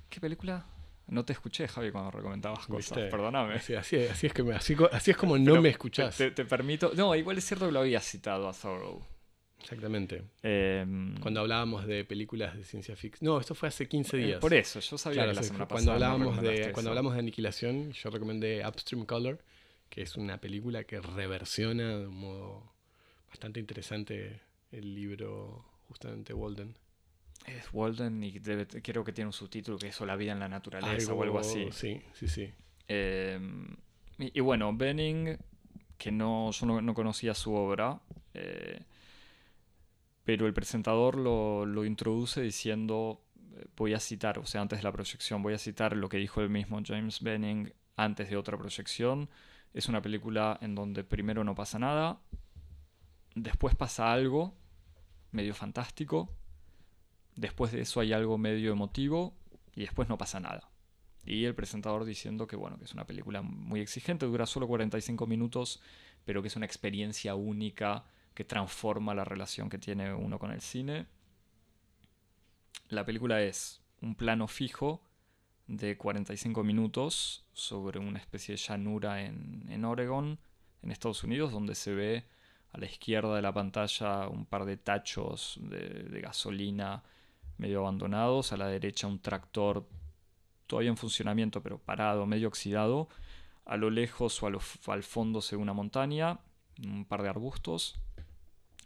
¿qué película? No te escuché, Javi, cuando recomendabas cosas, ¿Viste? perdóname. Así, así, así es que me- así, es como no me escuchás. Te, te permito... No, igual es cierto que lo había citado a Thoreau. Exactamente. Em, Cuando hablábamos de películas de ciencia ficción. No, esto fue hace 15 eh, días. por eso, yo sabía Claro, que la semana cuando pasada. no hablábamos de cuando hablamos de aniquilación, yo recomendé Upstream Color, que es una película que reversiona de un modo bastante interesante el libro justamente Walden. Es Walden y debe- creo que tiene un subtítulo que es o la vida en la naturaleza o algo así. Sí, sí, sí. Eh, y, y bueno, Benning, que no, yo no, no conocía su obra, eh, pero el presentador lo, lo introduce diciendo, eh, voy a citar, o sea, antes de la proyección, voy a citar lo que dijo el mismo James Benning antes de otra proyección. Es una película en donde primero no pasa nada, después pasa algo medio fantástico, después de eso hay algo medio emotivo y después no pasa nada. Y el presentador diciendo que bueno, que es una película muy exigente, dura solo 45 minutos, pero que es una experiencia única que transforma la relación que tiene uno con el cine. La película es un plano fijo de 45 minutos sobre una especie de llanura en, en Oregon, en Estados Unidos, donde se ve a la izquierda de la pantalla un par de tachos de, gasolina medio abandonados, a la derecha un tractor todavía en funcionamiento pero parado, medio oxidado, a lo lejos o al fondo se ve una montaña, un par de arbustos,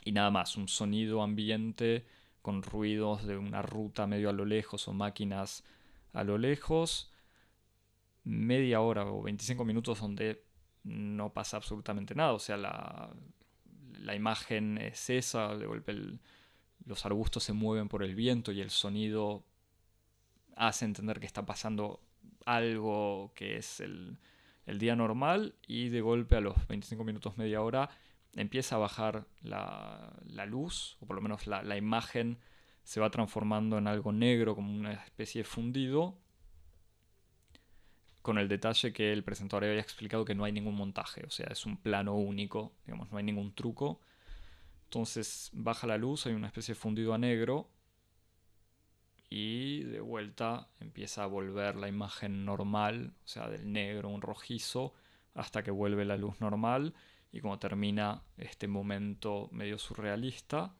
y nada más, un sonido ambiente con ruidos de una ruta medio a lo lejos o máquinas a lo lejos, media hora o 25 minutos donde no pasa absolutamente nada, o sea, la, la imagen es esa, de golpe los arbustos se mueven por el viento y el sonido hace entender que está pasando algo que es el, día normal y de golpe a los 25 minutos, media hora, empieza a bajar la, luz, o por lo menos la, la, imagen se va transformando en algo negro, como una especie de fundido, con el detalle que el presentador había explicado que no hay ningún montaje, o sea, es un plano único, digamos, no hay ningún truco. Entonces baja la luz, hay una especie de fundido a negro y de vuelta empieza a volver la imagen normal, o sea, del negro, un rojizo, hasta que vuelve la luz normal y como termina este momento medio surrealista,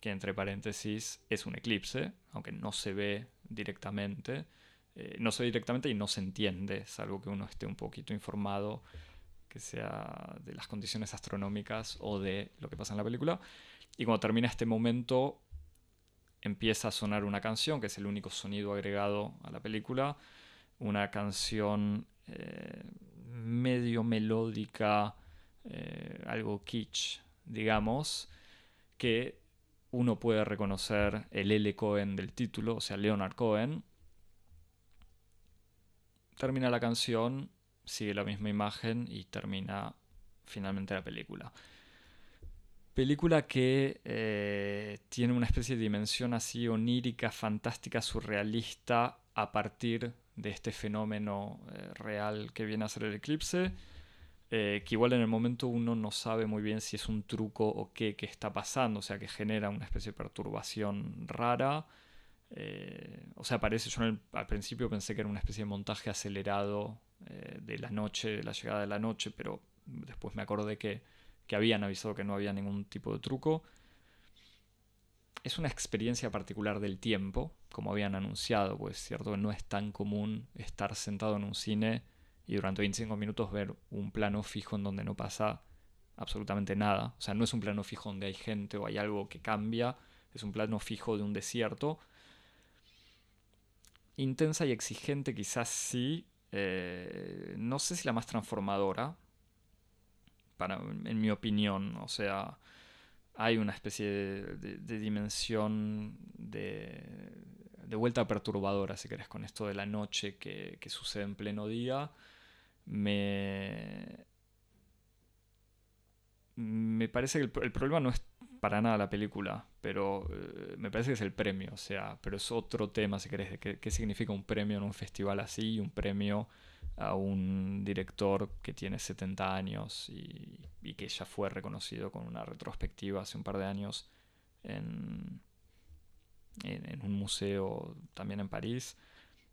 que entre paréntesis es un eclipse, aunque no se ve directamente, eh, no ve directamente y no se entiende, salvo que uno esté un poquito informado, que sea de las condiciones astronómicas o de lo que pasa en la película. Y cuando termina este momento, empieza a sonar una canción, que es el único sonido agregado a la película, una canción eh, medio melódica, eh, algo kitsch, digamos, que uno puede reconocer el L. Cohen del título, o sea, Leonard Cohen. Termina la canción, sigue la misma imagen y termina finalmente la película. Película que eh, tiene una especie de dimensión así onírica, fantástica, surrealista a partir de este fenómeno eh, real que viene a ser el eclipse. Eh, que igual en el momento uno no sabe muy bien si es un truco o qué, qué está pasando, o sea que genera una especie de perturbación rara. O sea, parece, yo al principio pensé que era una especie de montaje acelerado de la noche, de la llegada de la noche, pero después me acordé que que habían avisado que no había ningún tipo de truco. Es una experiencia particular del tiempo, como habían anunciado, pues cierto no es tan común estar sentado en un cine y durante 25 minutos ver un plano fijo en donde no pasa absolutamente nada. O sea, no es un plano fijo donde hay gente o hay algo que cambia, es un plano fijo de un desierto. Intensa y exigente quizás sí, eh, no sé si la más transformadora, en mi opinión. O sea, hay una especie de, dimensión de, de, vuelta perturbadora, si querés, con esto de la noche que, sucede en pleno día. Me, me parece que el, problema no es para nada la película, pero eh, me parece que es el premio, o sea, pero es otro tema, si querés, de qué, qué significa un premio en un festival así, un premio a un director que tiene 70 años y, que ya fue reconocido con una retrospectiva hace un par de años en, en, un museo también en París.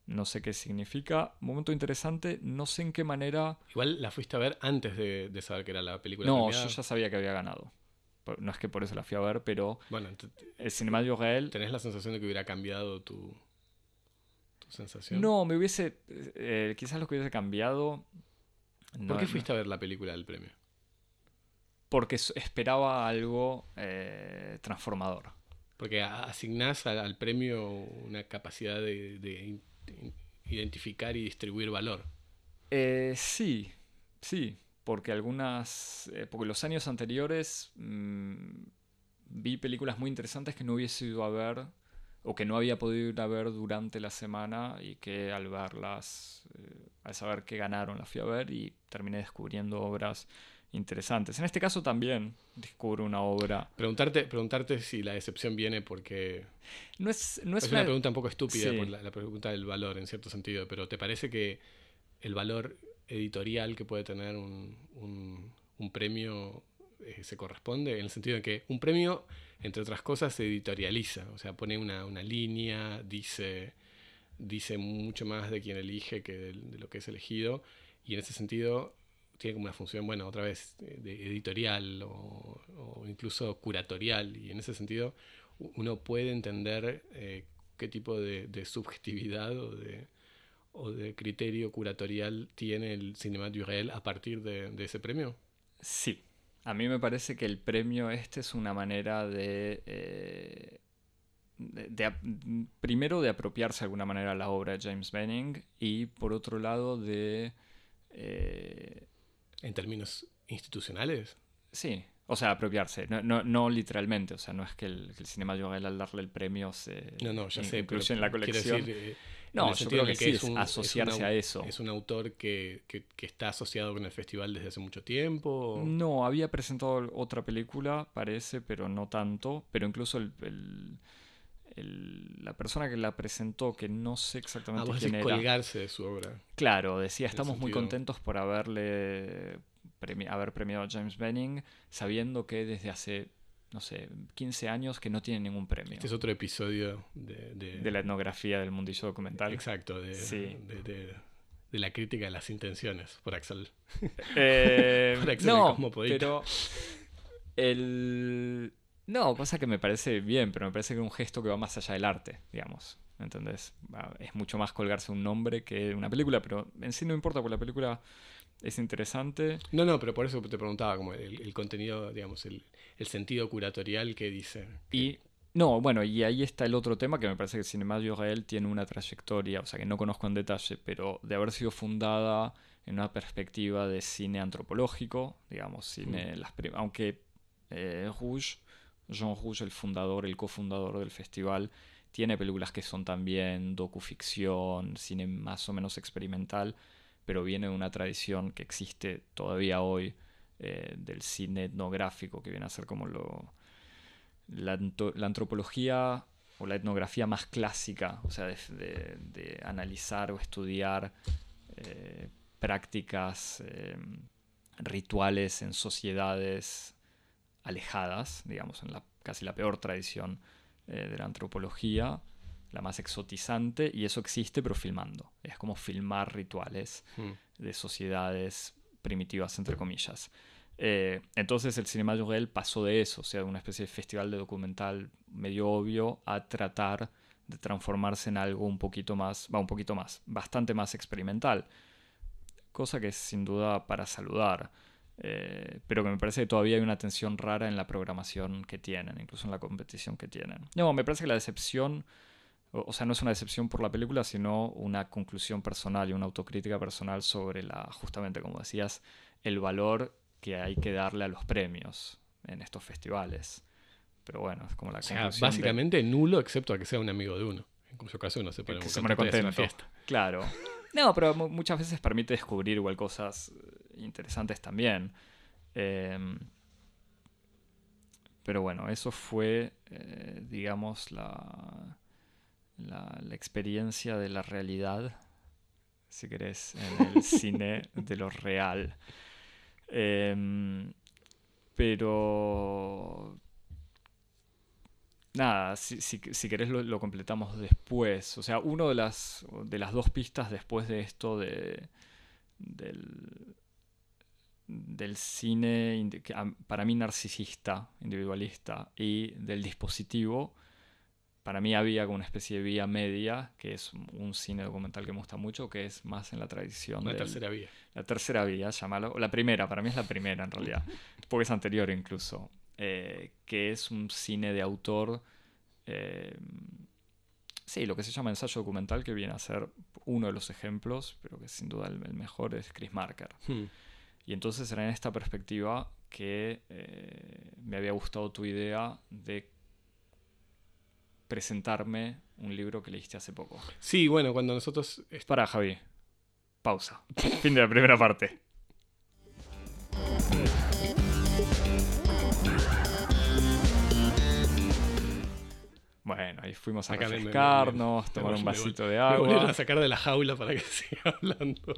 No sé qué significa. Momento interesante. No sé en qué manera. Igual la fuiste a ver antes de, saber que era la película. No, yo ya sabía que había ganado. No es que por eso la fui a ver, pero. Bueno, el Cinema de ¿Tenés la sensación de que hubiera cambiado tu, sensación? No, me hubiese. Eh, quizás lo que hubiese cambiado. ¿Por qué fuiste a ver la película del premio? Porque esperaba algo eh, transformador. Porque asignás al, premio una capacidad de, identificar y distribuir valor. Eh, sí, sí. Porque algunas. porque los años anteriores. Mm, vi películas muy interesantes que no hubiese ido a ver o que no había podido ir a ver durante la semana y que al verlas, eh, al saber que ganaron, las fui a ver y terminé descubriendo obras interesantes. En este caso también descubro una obra. Preguntarte, preguntarte si la decepción viene porque... No es, no es, una, pregunta un poco estúpida, la, pregunta del valor en cierto sentido, pero ¿te parece que el valor editorial que puede tener un, un, premio eh, se corresponde? En el sentido de que un premio entre otras cosas, se editorializa, o sea, pone una, línea, dice, dice mucho más de quien elige que de, lo que es elegido, y en ese sentido tiene como una función, bueno, otra vez, de editorial o, incluso curatorial, y en ese sentido uno puede entender eh, qué tipo de, subjetividad o de, o de criterio curatorial tiene el Cinema du Réel a partir de, de ese premio. Sí, A mí me parece que el premio este es una manera de... eh, de- de ap- primero de apropiarse de alguna manera la obra de James Benning y por otro lado de... eh, En términos institucionales. Sí, o sea, apropiarse, no, no, no literalmente, o sea, no es que el, que el Cinema Joel al darle el premio se No, no, ya sé. incluye en la colección. decir, eh, No, yo creo que sí, es un- asociarse a eso. Es un autor que, que- que está asociado con el festival desde hace mucho tiempo. No, había presentado otra película, parece, pero no tanto. Pero incluso el, el- el- la persona que la presentó, que no sé Ah, exactamente vos quién era. colgarse de su obra. Claro, decía, estamos muy contentos por haberle premi- haber premiado a James Benning, sabiendo que desde hace, no sé, 15 años que no tiene ningún premio. Este es otro episodio de, de- De la etnografía del mundillo documental. Exacto, de, Sí. de, la crítica de las intenciones por Axel. Eh, Por Axel el no, pero el... No, cosa que me parece bien, pero me parece que es un gesto que va más allá del arte, digamos. ¿Entendés? Va- Es mucho más colgarse un nombre que una película, pero en sí no importa, porque la película es interesante. No, no, pero por eso te preguntaba, como el, el contenido, digamos, el, el sentido curatorial que dice. Y no, bueno, y ahí está el otro tema que me parece que Cinema Israel tiene una trayectoria, o sea, que no conozco en detalle, pero de haber sido fundada en una perspectiva de cine antropológico, digamos, cine, las prim- aunque eh, Rouge, Jean Rouge, el fundador, el cofundador del festival, tiene películas que son también docuficción, cine más o menos experimental, pero viene de una tradición que existe todavía hoy eh, del cine etnográfico, que viene a ser como lo, la, antropología o la etnografía más clásica, o sea, de, analizar o estudiar eh, prácticas, eh, rituales en sociedades alejadas, digamos, en la casi la peor tradición de la antropología, la más exotizante, y eso existe pero filmando. Es como filmar rituales Mm. de sociedades primitivas, entre comillas. Eh, entonces el Cinema Jurel pasó de eso, o sea, de una especie de festival de documental medio obvio, a tratar de transformarse en algo un poquito más, va un poquito más, bastante más experimental. Cosa que es sin duda para saludar, eh, pero que me parece que todavía hay una tensión rara en la programación que tienen, incluso en la competición que tienen. No, me parece que la decepción, o, o sea, no es una decepción por la película, sino una conclusión personal y una autocrítica personal sobre la, justamente como decías, el valor que hay que darle a los premios en estos festivales. Pero bueno, es como la O sea, de- básicamente nulo, excepto a que sea un amigo de uno. En cuyo caso uno se pone que se pone contento fiesta. Claro. No, pero mu- muchas veces permite descubrir igual cosas eh, interesantes también. Em, pero bueno, eso fue, eh, digamos, la, la, la experiencia de la realidad, si querés, en el cine de lo real. Em, pero nada, si, si, si querés lo, lo completamos después. O sea, una de las, de las dos pistas después de esto de, del, del cine, para mí narcisista, individualista, y del dispositivo, para mí había como una especie de vía media, que es un cine documental que me gusta mucho, que es más en la tradición del- tercera vía. la tercera vía, llámalo. o La primera, para mí es la primera en realidad. Porque es anterior incluso. eh, que es un cine de autor. eh, sí, lo que se llama ensayo documental, que viene a ser uno de los ejemplos, pero que sin duda el, el mejor es Chris Marker. Hmm. Y entonces era en esta perspectiva que eh, me había gustado tu idea de presentarme un libro que leíste hace poco. Sí, bueno, cuando nosotros Para, Javi. Pausa. Fin de la primera parte. Bueno, ahí fuimos a Acá me- me- me- refrescarnos, tomar me- un vasito de me volvieron agua. a sacar de la jaula para que siga hablando.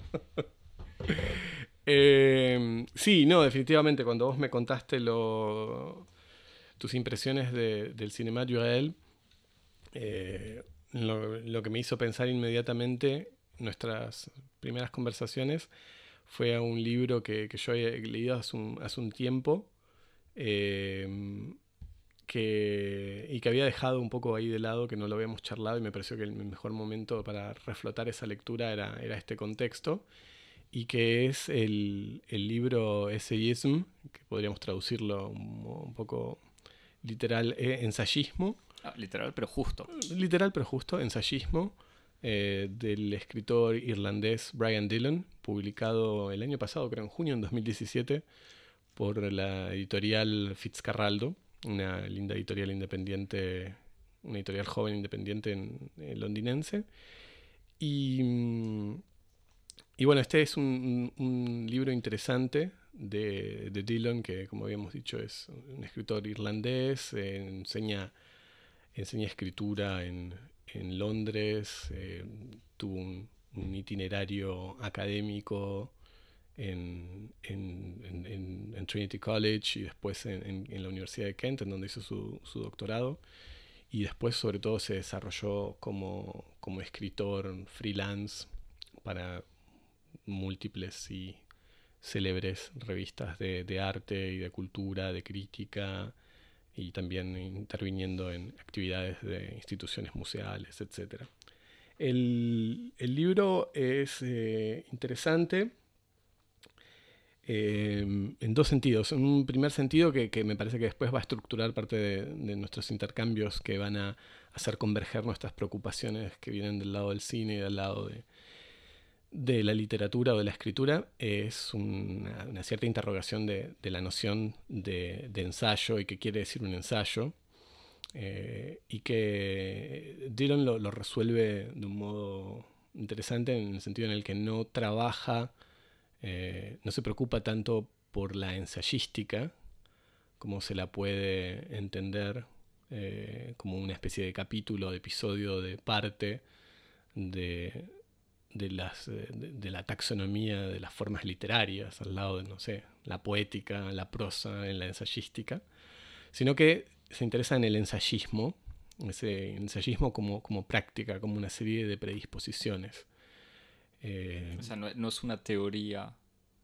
Eh, sí, no, definitivamente, cuando vos me contaste lo, tus impresiones de- del Cinema Duel, eh, lo, que me hizo pensar inmediatamente nuestras primeras conversaciones fue a un libro que, que yo he leído hace un, hace un tiempo eh, que, y que había dejado un poco ahí de lado, que no lo habíamos charlado y me pareció que el mejor momento para reflotar esa lectura era, era este contexto. y que es el, libro Essayism, que podríamos traducirlo un, poco literal, eh, ensayismo. Ah, literal, pero justo. Literal, pero justo, ensayismo, eh, del escritor irlandés Brian Dillon, publicado el año pasado, creo en junio de 2017, por la editorial Fitzcarraldo, una linda editorial independiente, una editorial joven independiente en, londinense. Y, y, bueno, este es un, libro interesante de, de, Dillon, que como habíamos dicho es un escritor irlandés, enseña, enseña escritura en, en Londres, eh, tuvo un, itinerario académico en, en, Trinity College y después en, la Universidad de Kent, en donde hizo su, su, doctorado. Y después, sobre todo, se desarrolló como, como escritor freelance para múltiples y célebres revistas de, de, arte y de cultura, de crítica, y también interviniendo en actividades de instituciones museales, etc. El, el libro es eh, interesante Em, en dos sentidos. En un primer sentido que, me parece que después va a estructurar parte de, nuestros intercambios que van a hacer converger nuestras preocupaciones que vienen del lado del cine y del lado de, de la literatura o de la escritura, es una, cierta interrogación de, la noción de, ensayo y qué quiere decir un ensayo. Eh, y que Dylan lo, resuelve de un modo interesante en el sentido en el que no trabaja eh, no se preocupa tanto por la ensayística, como se la puede entender eh, como una especie de capítulo, de episodio, de parte de, de, las, eh, de, la taxonomía de las formas literarias, al lado de, no sé, la poética, la prosa, en la ensayística, sino que se interesa en el ensayismo, ese ensayismo como, como práctica, como una serie de predisposiciones. Eh, o sea, no, es una teoría.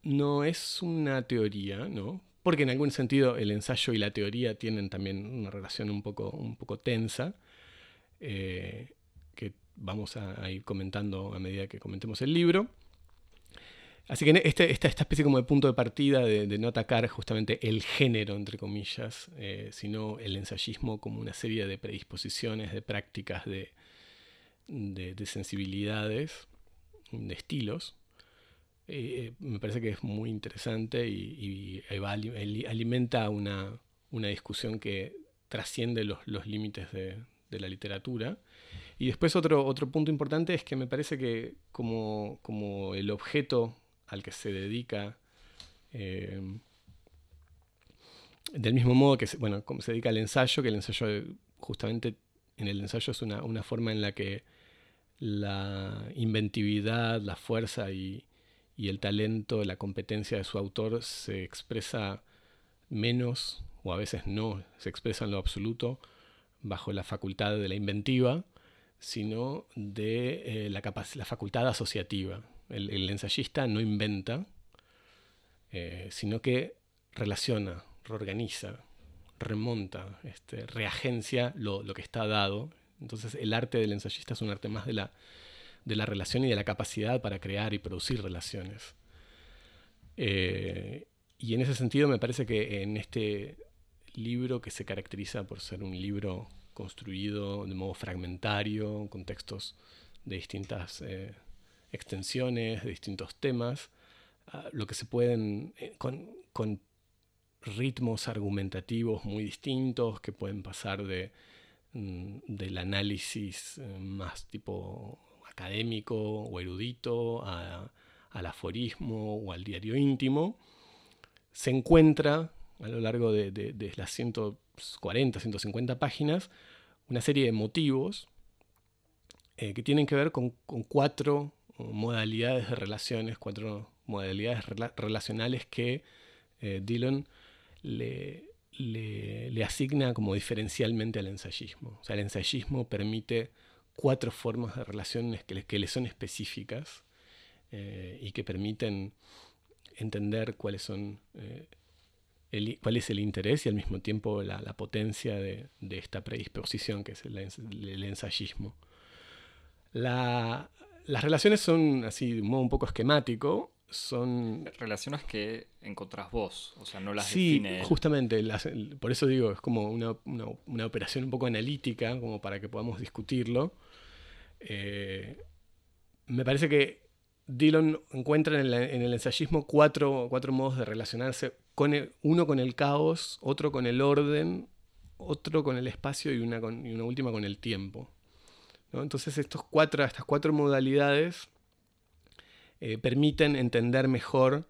No es una teoría, ¿no? Porque en algún sentido el ensayo y la teoría tienen también una relación un poco, un poco tensa, eh, vamos a, ir comentando a medida que comentemos el libro. Así que este, esta, esta especie como de punto de partida de, no atacar justamente el género, entre comillas, eh, sino el ensayismo como una serie de predisposiciones, de prácticas, de, de sensibilidades, de estilos. Eh, me parece que es muy interesante y, alimenta una, discusión que trasciende los, límites de, la literatura. Y después otro, otro punto importante es que me parece que como, como el objeto al que se dedica, eh, del mismo modo que bueno, como se dedica al ensayo, que el ensayo justamente en el ensayo es una, una forma en la que la inventividad, la fuerza y, el talento, la competencia de su autor se expresa menos o a veces no se expresa en lo absoluto bajo la facultad de la inventiva, sino de eh, la, la, facultad asociativa. El, ensayista no inventa, eh, sino que relaciona, reorganiza, remonta, este, reagencia lo, lo que está dado entonces el arte del ensayista es un arte más de la, de la relación y de la capacidad para crear y producir relaciones. Eh, y en ese sentido me parece que en este libro que se caracteriza por ser un libro construido de modo fragmentario, con textos de distintas eh, extensiones, de distintos temas, ah, lo que se pueden, eh, con, ritmos argumentativos muy distintos que pueden pasar de Mm, del análisis eh, más tipo académico o erudito al aforismo o al diario íntimo, se encuentra a lo largo de, las 140, 150 páginas una serie de motivos eh, que tienen que ver con, cuatro modalidades de relaciones, cuatro modalidades relacionales que eh, Dillon le, le, asigna como diferencialmente al ensayismo. O sea, el ensayismo permite cuatro formas de relaciones que le, son específicas eh, y que permiten entender cuáles son, eh, el, cuál es el interés y al mismo tiempo la, potencia de, esta predisposición que es el, ensayismo. las relaciones son así de un modo un poco esquemático. son... Relaciones que encontrás vos, o sea, no las sí, define justamente, las- el- por eso digo, es como una, una- una operación un poco analítica, como para que podamos discutirlo. Eh, me parece que Dillon encuentra en, la- en el ensayismo cuatro, cuatro modos de relacionarse, uno con el caos, otro con el orden, otro con el espacio y una, última con el tiempo. Entonces estos cuatro, estas cuatro modalidades eh, permiten entender mejor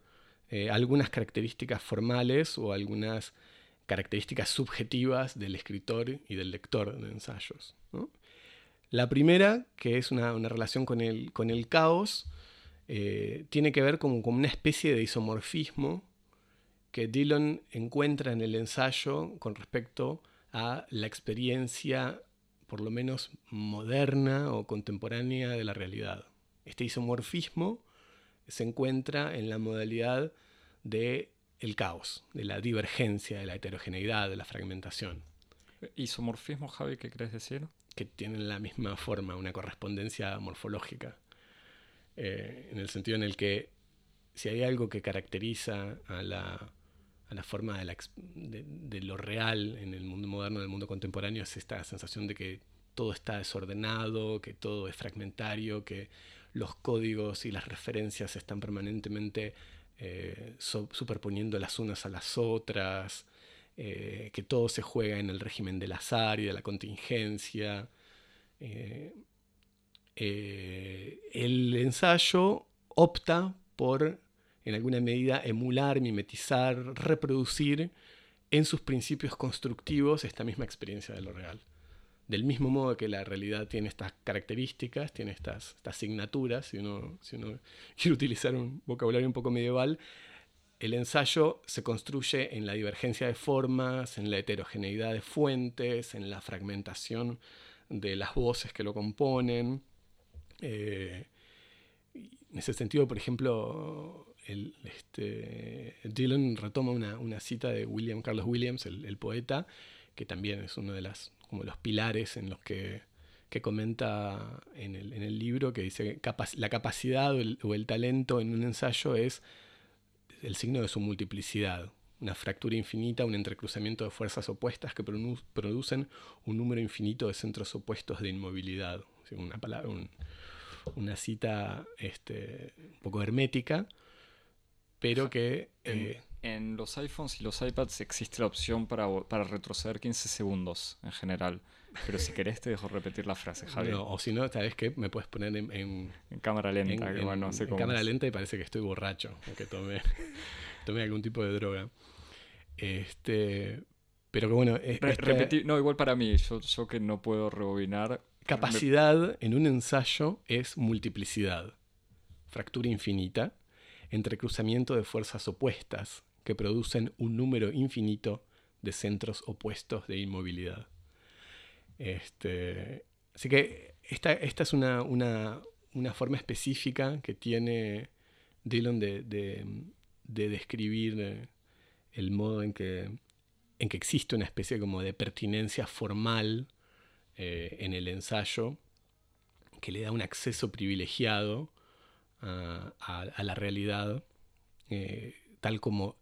eh, algunas características formales o algunas características subjetivas del escritor y del lector de ensayos. La primera, que es una, una relación con el, con el caos, eh, tiene que ver como con una especie de isomorfismo que Dillon encuentra en el ensayo con respecto a la experiencia, por lo menos moderna o contemporánea de la realidad. Este isomorfismo se encuentra en la modalidad de el caos, de la divergencia, de la heterogeneidad, de la fragmentación, ¿Isomorfismo, Javi, qué querés decir? que tienen la misma forma, una correspondencia morfológica, eh, en el sentido en el que si hay algo que caracteriza a la, a la forma de, lo real en el mundo moderno, en el mundo contemporáneo, es esta sensación de que todo está desordenado, que todo es fragmentario, que los códigos y las referencias están permanentemente eh, superponiendo las unas a las otras, eh, que todo se juega en el régimen del azar y de la contingencia. Eh, el ensayo opta por, en alguna medida, emular, mimetizar, reproducir en sus principios constructivos esta misma experiencia de lo real. Del mismo modo que la realidad tiene estas características, tiene estas, estas asignaturas, si uno, si uno quiere utilizar un vocabulario un poco medieval, el ensayo se construye en la divergencia de formas, en la heterogeneidad de fuentes, en la fragmentación de las voces que lo componen. Eh, en ese sentido, por ejemplo, este, Dylan retoma una, cita de William Carlos Williams, el, poeta, que también es uno de los pilares en los que, comenta en el, libro, que dice que la capacidad o el, talento en un ensayo es el signo de su multiplicidad, una fractura infinita, un entrecruzamiento de fuerzas opuestas que produ- producen un número infinito de centros opuestos de inmovilidad. Una, palabra, un- una cita este, un poco hermética, pero que... En, eh, en los iPhones y los iPads existe la opción para, para retroceder 15 segundos en general. Pero si querés te dejo repetir la frase, Javi. no, o si no, ¿sabes qué? Me puedes poner en, en- En cámara en- lenta, que en- bueno, no sé en cómo cámara es. lenta y parece que estoy borracho, que tomé, tomé algún tipo de droga. Este, pero que bueno, e- Re- esta repetí- no, igual para mí, yo, yo que no puedo rebobinar. capacidad en un ensayo es multiplicidad, fractura infinita, entrecruzamiento de fuerzas opuestas que producen un número infinito de centros opuestos de inmovilidad. Este, así que esta, esta es una, una- una forma específica que tiene de, de- de describir eh, el modo en que, en que existe una especie como de pertinencia formal eh, en el ensayo que le da un acceso privilegiado a, la realidad eh, tal como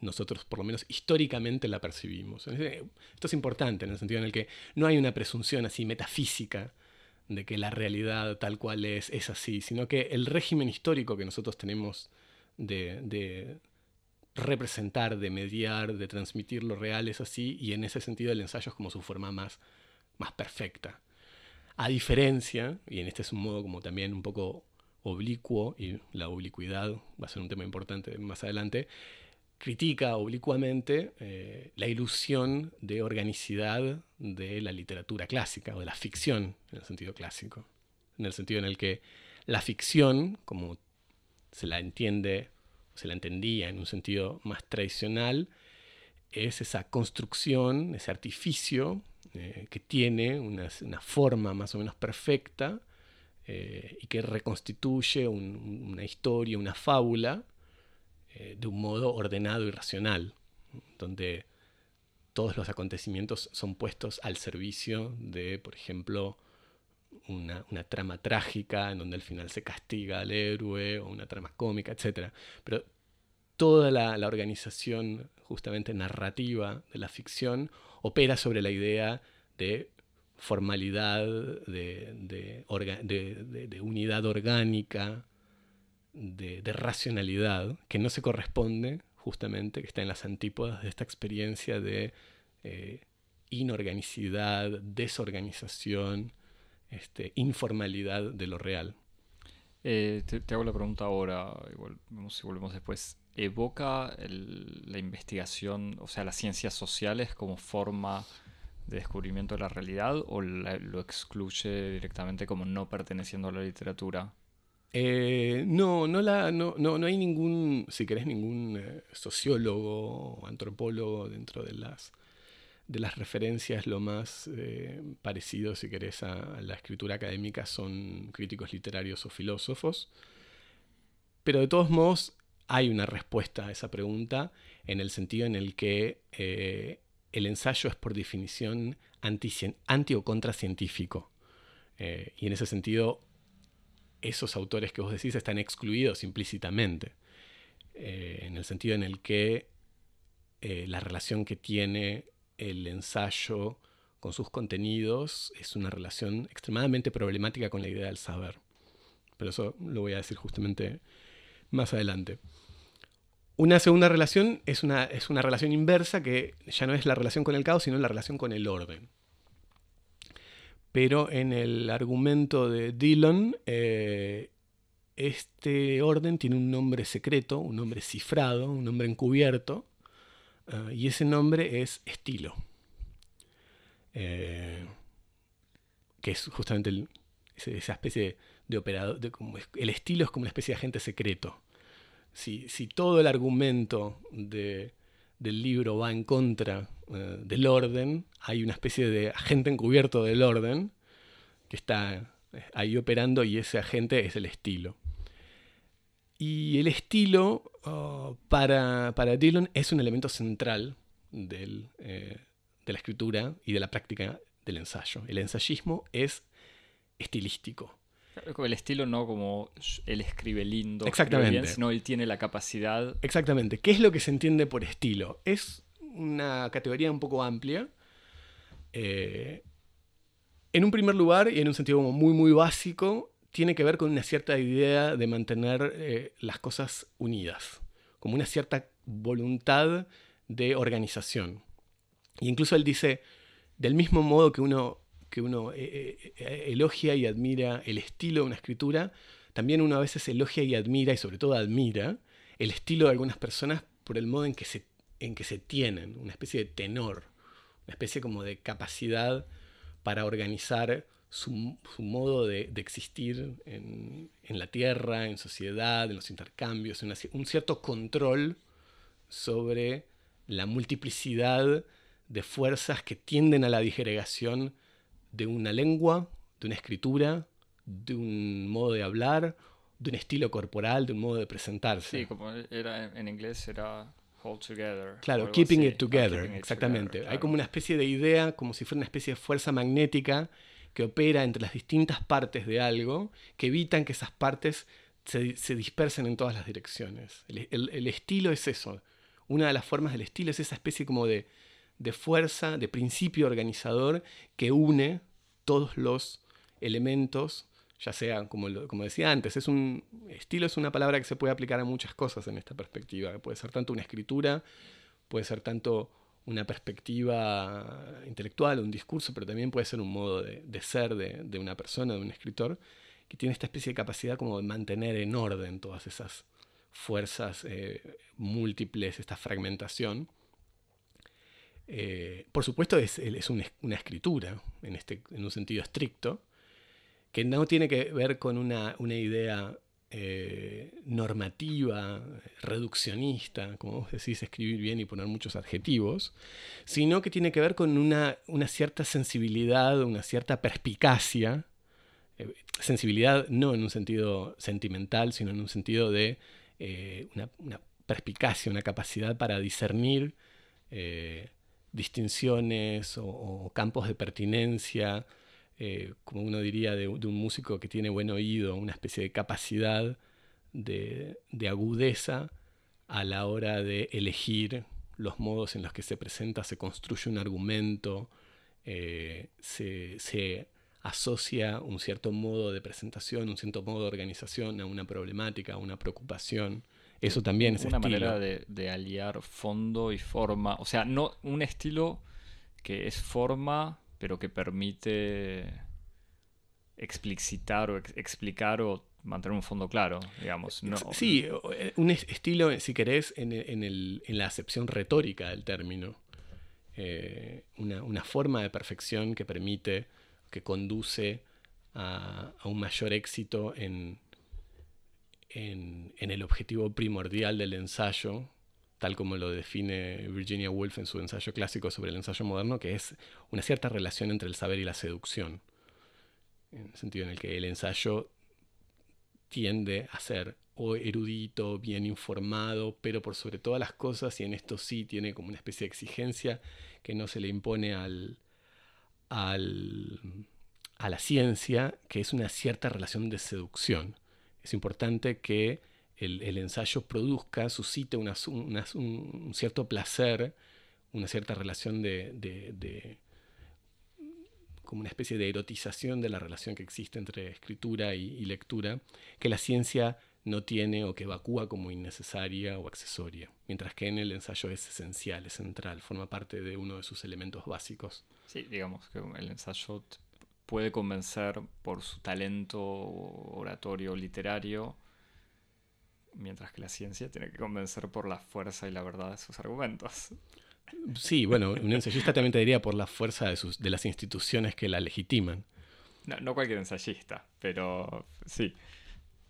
nosotros por lo menos históricamente la percibimos. Esto es importante en el sentido en el que no hay una presunción así metafísica de que la realidad tal cual es es así, sino que el régimen histórico que nosotros tenemos de, de representar, de mediar, de transmitir lo real es así y en ese sentido el ensayo es como su forma más, más perfecta. A diferencia, y en este es un modo como también un poco oblicuo, y la oblicuidad va a ser un tema importante más adelante, critica oblicuamente eh, la ilusión de organicidad de la literatura clásica o de la ficción en el sentido clásico. En el sentido en el que la ficción, como se la entiende, se la entendía en un sentido más tradicional, es esa construcción, ese artificio eh, que tiene una, una forma más o menos perfecta eh, y que reconstituye un- una historia, una fábula, eh, de un modo ordenado y racional, donde todos los acontecimientos son puestos al servicio de, por ejemplo, una, trama trágica en donde al final se castiga al héroe o una trama cómica, etc. Pero toda la, organización justamente narrativa de la ficción opera sobre la idea de formalidad, de, de unidad orgánica, de, racionalidad, que no se corresponde justamente, que está en las antípodas de esta experiencia de eh, inorganicidad, desorganización, este, informalidad de lo real. Eh, te, hago la pregunta ahora, igual, si volvemos después. ¿Evoca la investigación, o sea, las ciencias sociales como forma de descubrimiento de la realidad o lo excluye directamente como no perteneciendo a la literatura? Eh, no, no, la, no, no, hay ningún, si querés, ningún eh, sociólogo o antropólogo dentro de las, de las referencias. Lo más eh, parecido, si querés, a, la escritura académica son críticos literarios o filósofos. Pero de todos modos, hay una respuesta a esa pregunta en el sentido en el que el ensayo es por definición anti, anti o contracientífico. y en ese sentido esos autores que vos decís están excluidos implícitamente, eh, en el sentido en el que eh, la relación que tiene el ensayo con sus contenidos es una relación extremadamente problemática con la idea del saber. Pero eso lo voy a decir justamente más adelante. Una segunda relación es una, es una relación inversa que ya no es la relación con el caos, sino la relación con el orden pero en el argumento de Dillon, eh, este orden tiene un nombre secreto, un nombre cifrado, un nombre encubierto, eh, y ese nombre es estilo. Eh, que es justamente esa especie de, operador. el estilo es como una especie de agente secreto. Si, todo el argumento de, del libro va en contra eh, del orden, hay una especie de agente encubierto del orden que está eh, ahí operando y ese agente es el estilo. Y el estilo oh, para, Dillon es un elemento central eh, de la escritura y de la práctica del ensayo. El ensayismo es estilístico. El estilo no como él escribe lindo, Exactamente. sino él tiene la capacidad. Exactamente. ¿Qué es lo que se entiende por estilo? Es una categoría un poco amplia. Eh, en un primer lugar, y en un sentido como muy, muy básico, tiene que ver con una cierta idea de mantener eh, las cosas unidas, como una cierta voluntad de organización. Y incluso él dice, del mismo modo que uno que uno eh, eh, elogia y admira el estilo de una escritura, también uno a veces elogia y admira, y sobre todo admira, el estilo de algunas personas por el modo en que se, en que se tienen, una especie de tenor, una especie como de capacidad para organizar su, modo de, existir en, la tierra, en sociedad, en los intercambios, un cierto control sobre la multiplicidad de fuerzas que tienden a la digregación de una lengua, de una escritura, de un modo de hablar, de un estilo corporal, de un modo de presentarse. Sí, como era en inglés era hold together. Claro, keeping it together, exactamente. Hay como una especie de idea, como si fuera una especie de fuerza magnética que opera entre las distintas partes de algo, que evitan que esas partes se, dispersen en todas las direcciones. el, estilo es eso. Una de las formas del estilo es esa especie como de, de fuerza, de principio organizador que une todos los elementos, ya sea, como, como decía antes, es un estilo es una palabra que se puede aplicar a muchas cosas en esta perspectiva. Puede ser tanto una escritura, puede ser tanto una perspectiva intelectual, un discurso, pero también puede ser un modo de, ser de, una persona, de un escritor, que tiene esta especie de capacidad como de mantener en orden todas esas fuerzas eh, múltiples, esta fragmentación. Eh, por supuesto es, es una, escritura, en, este, en un sentido estricto, que no tiene que ver con una, idea eh, normativa, reduccionista, como vos decís, escribir bien y poner muchos adjetivos, sino que tiene que ver con una, cierta sensibilidad, una cierta perspicacia, eh, sensibilidad no en un sentido sentimental, sino en un sentido de una, perspicacia, una capacidad para discernir distinciones o, campos de pertinencia eh, como uno diría, de, un músico que tiene buen oído, una especie de capacidad de, agudeza a la hora de elegir los modos en los que se presenta, se construye un argumento, eh, se, asocia un cierto modo de presentación, un cierto modo de organización a una problemática, a una preocupación. Eso también es una manera de, de, aliar fondo y forma. O sea, no un estilo que es forma, pero que permite explicitar o explicar o mantener un fondo claro, digamos. No, sí, eh, un estilo, si querés, en, en, la acepción retórica del término. Eh, una, forma de perfección que permite, que conduce a, un mayor éxito en, en, el objetivo primordial del ensayo, tal como lo define Virginia Woolf en su ensayo clásico sobre el ensayo moderno, que es una cierta relación entre el saber y la seducción. En el sentido en el que el ensayo tiende a ser o erudito, bien informado, pero por sobre todas las cosas, y en esto sí tiene como una especie de exigencia que no se le impone al, a la ciencia, que es una cierta relación de seducción. Es importante que el, ensayo produzca, suscite un cierto placer, una cierta relación de, como una especie de erotización de la relación que existe entre escritura y, lectura, que la ciencia no tiene o que evacúa como innecesaria o accesoria, mientras que en el ensayo es esencial, es central, forma parte de uno de sus elementos básicos. Sí, digamos que el ensayo puede convencer por su talento oratorio literario mientras que la ciencia tiene que convencer por la fuerza y la verdad de sus argumentos. Sí, bueno, un ensayista también te diría por la fuerza de, sus, de las instituciones que la legitiman. No, cualquier ensayista, pero sí.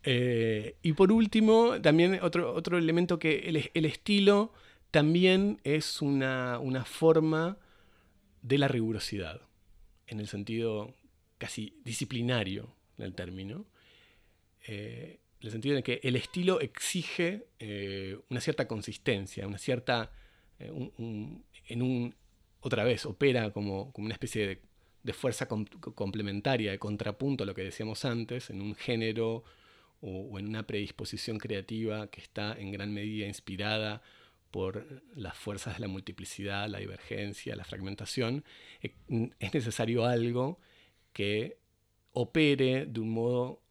Eh, y por último, también otro, otro elemento que el, estilo también es una, forma de la rigurosidad, en el sentido casi disciplinario del término. Eh, en el sentido de que el estilo exige eh, una cierta consistencia, una cierta, eh, en un, otra vez, opera como, como una especie de, fuerza complementaria, de contrapunto a lo que decíamos antes, en un género o, en una predisposición creativa que está en gran medida inspirada por las fuerzas de la multiplicidad, la divergencia, la fragmentación, es necesario algo que opere de un modo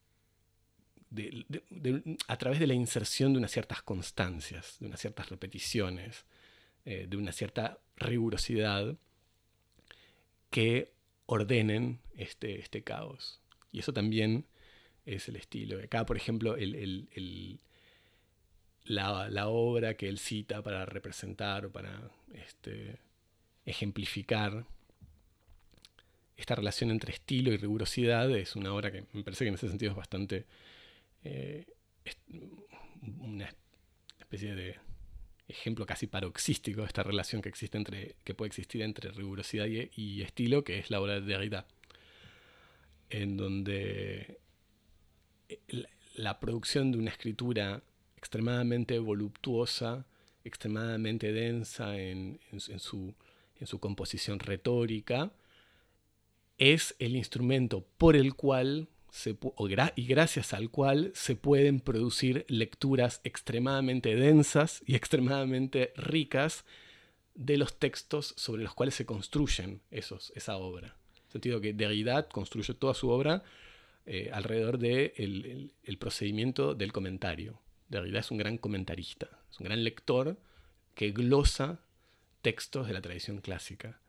a través de la inserción de unas ciertas constancias, de unas ciertas repeticiones, eh, de una cierta rigurosidad que ordenen este, este caos. Y eso también es el estilo. Acá, por ejemplo, la, obra que él cita para representar o para este, ejemplificar esta relación entre estilo y rigurosidad es una obra que me parece que en ese sentido es bastante eh, una especie de ejemplo casi paroxístico de esta relación que existe entre que puede existir entre rigurosidad y, estilo que es la obra de Derrida en donde eh, la, producción de una escritura extremadamente voluptuosa extremadamente densa en, su, en su composición retórica es el instrumento por el cual y gracias al cual se pueden producir lecturas extremadamente densas y extremadamente ricas de los textos sobre los cuales se construyen esos, esa obra. En el sentido que Derrida construye toda su obra eh, alrededor del el, procedimiento del comentario. Derrida es un gran comentarista, es un gran lector que glosa textos de la tradición clásica.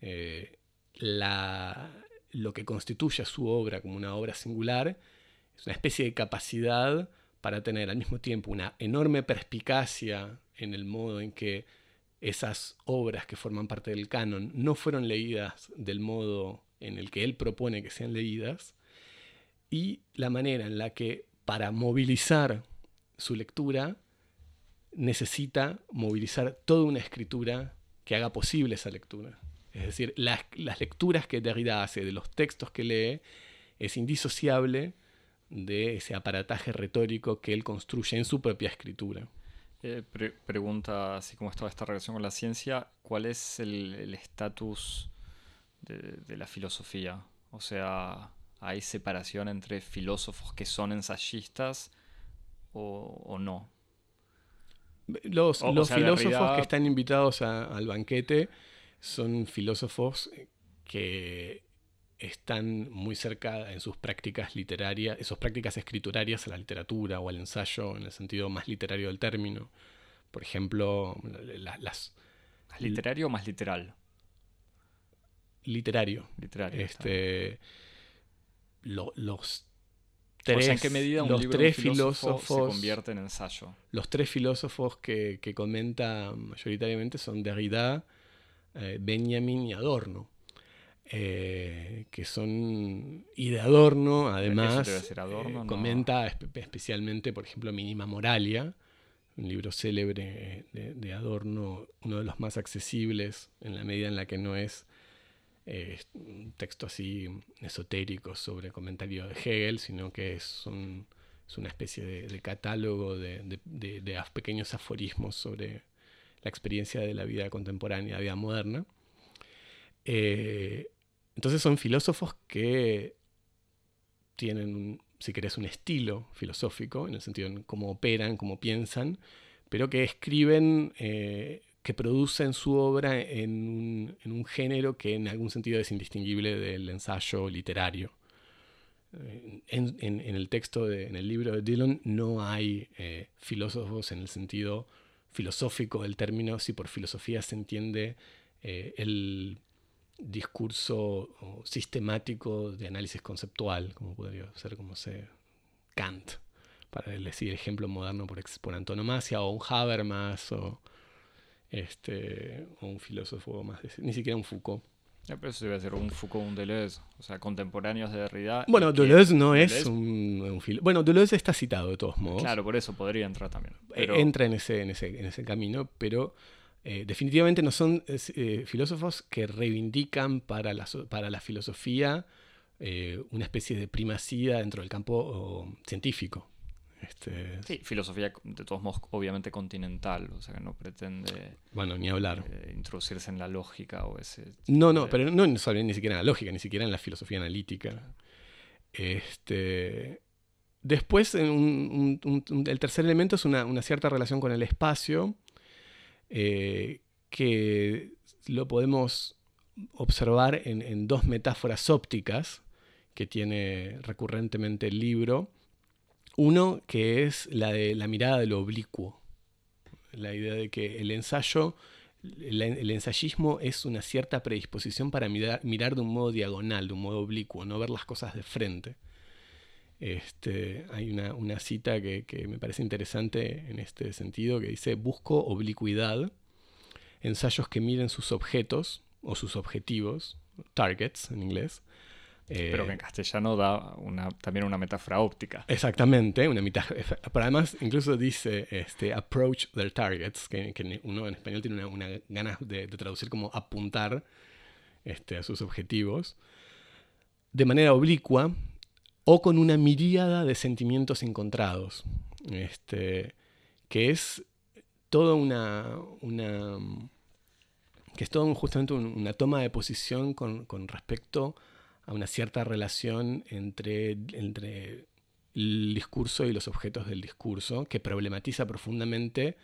Eh, la, lo que constituye su obra como una obra singular es una especie de capacidad para tener al mismo tiempo una enorme perspicacia en el modo en que esas obras que forman parte del canon no fueron leídas del modo en el que él propone que sean leídas, y la manera en la que para movilizar su lectura necesita movilizar toda una escritura que haga posible esa lectura. Es decir, las, lecturas que Derrida hace de los textos que lee es indisociable de ese aparataje retórico que él construye en su propia escritura. Eh, pregunta, así como estaba esta relación con la ciencia, ¿cuál es el estatus de, la filosofía O sea, ¿hay separación entre filósofos que son ensayistas o, no? Los, filósofos que están invitados al banquete son filósofos que están muy cerca en sus prácticas literarias, en sus prácticas escriturarias a la literatura o al ensayo en el sentido más literario del término. Por ejemplo, las... literario o más literal? Literario. Literario. Este, los tres, ¿en qué medida un los libro tres filósofos se convierte en ensayo? Los tres filósofos que, que comenta mayoritariamente son Derrida, eh, Benjamin y Adorno. Eh, que son y de Adorno, además, eh, comenta especialmente, por ejemplo, Minima Moralia, un libro célebre de, Adorno, uno de los más accesibles en la medida en la que no es un texto así esotérico sobre comentario de Hegel, sino que es, una especie de, catálogo de, pequeños aforismos sobre la experiencia de la vida contemporánea, la vida moderna. Eh, entonces son filósofos que tienen, si querés, un estilo filosófico, en el sentido de cómo operan, cómo piensan, pero que escriben, eh, que producen su obra en un, género que en algún sentido es indistinguible del ensayo literario. Eh, en, el texto, en el libro de Dillon, no hay filósofos en el sentido filosófico del término, si por filosofía se entiende eh, el discurso sistemático de análisis conceptual, como podría ser como se Kant, para decir ejemplo moderno por, por antonomasia, o un Habermas, o, este, o un filósofo más, ni siquiera un Foucault. Ya, pero eso debe ser un Foucault, un Deleuze, o sea, contemporáneos de Derrida. Bueno, Deleuze no es un, un Bueno, Deleuze está citado de todos modos. Claro, por eso podría entrar también. Eh, entra en ese, en ese, en ese camino, pero eh, definitivamente no son eh, filósofos que reivindican para la, para la filosofía una especie de primacía dentro del campo científico. Este, sí, filosofía de todos modos obviamente continental, o sea que no pretende bueno, ni hablar. Eh, introducirse en la lógica o ese... No, no, pero no ni siquiera en la lógica, ni siquiera en la filosofía analítica. Este, después, el tercer elemento es una, cierta relación con el espacio, eh, que lo podemos observar en dos metáforas ópticas que tiene recurrentemente el libro uno que es la de la mirada de lo oblicuo. La idea de que el ensayo, el, ensayismo es una cierta predisposición para mirar, de un modo diagonal, de un modo oblicuo, no ver las cosas de frente. Este, hay una, cita que, que, me parece interesante en este sentido que dice, busco oblicuidad, ensayos que miren sus objetos o sus objetivos, targets en inglés, pero que en castellano da una, también una metáfora óptica. Exactamente, una metáfora. Pero además, incluso dice este, approach their targets, que, uno en español tiene una, ganas de, traducir como apuntar este, a sus objetivos, de manera oblicua o con una miríada de sentimientos encontrados. Este, que es toda una, una que es todo justamente una toma de posición con, con respecto a una cierta relación entre, entre el discurso y los objetos del discurso, que problematiza profundamente,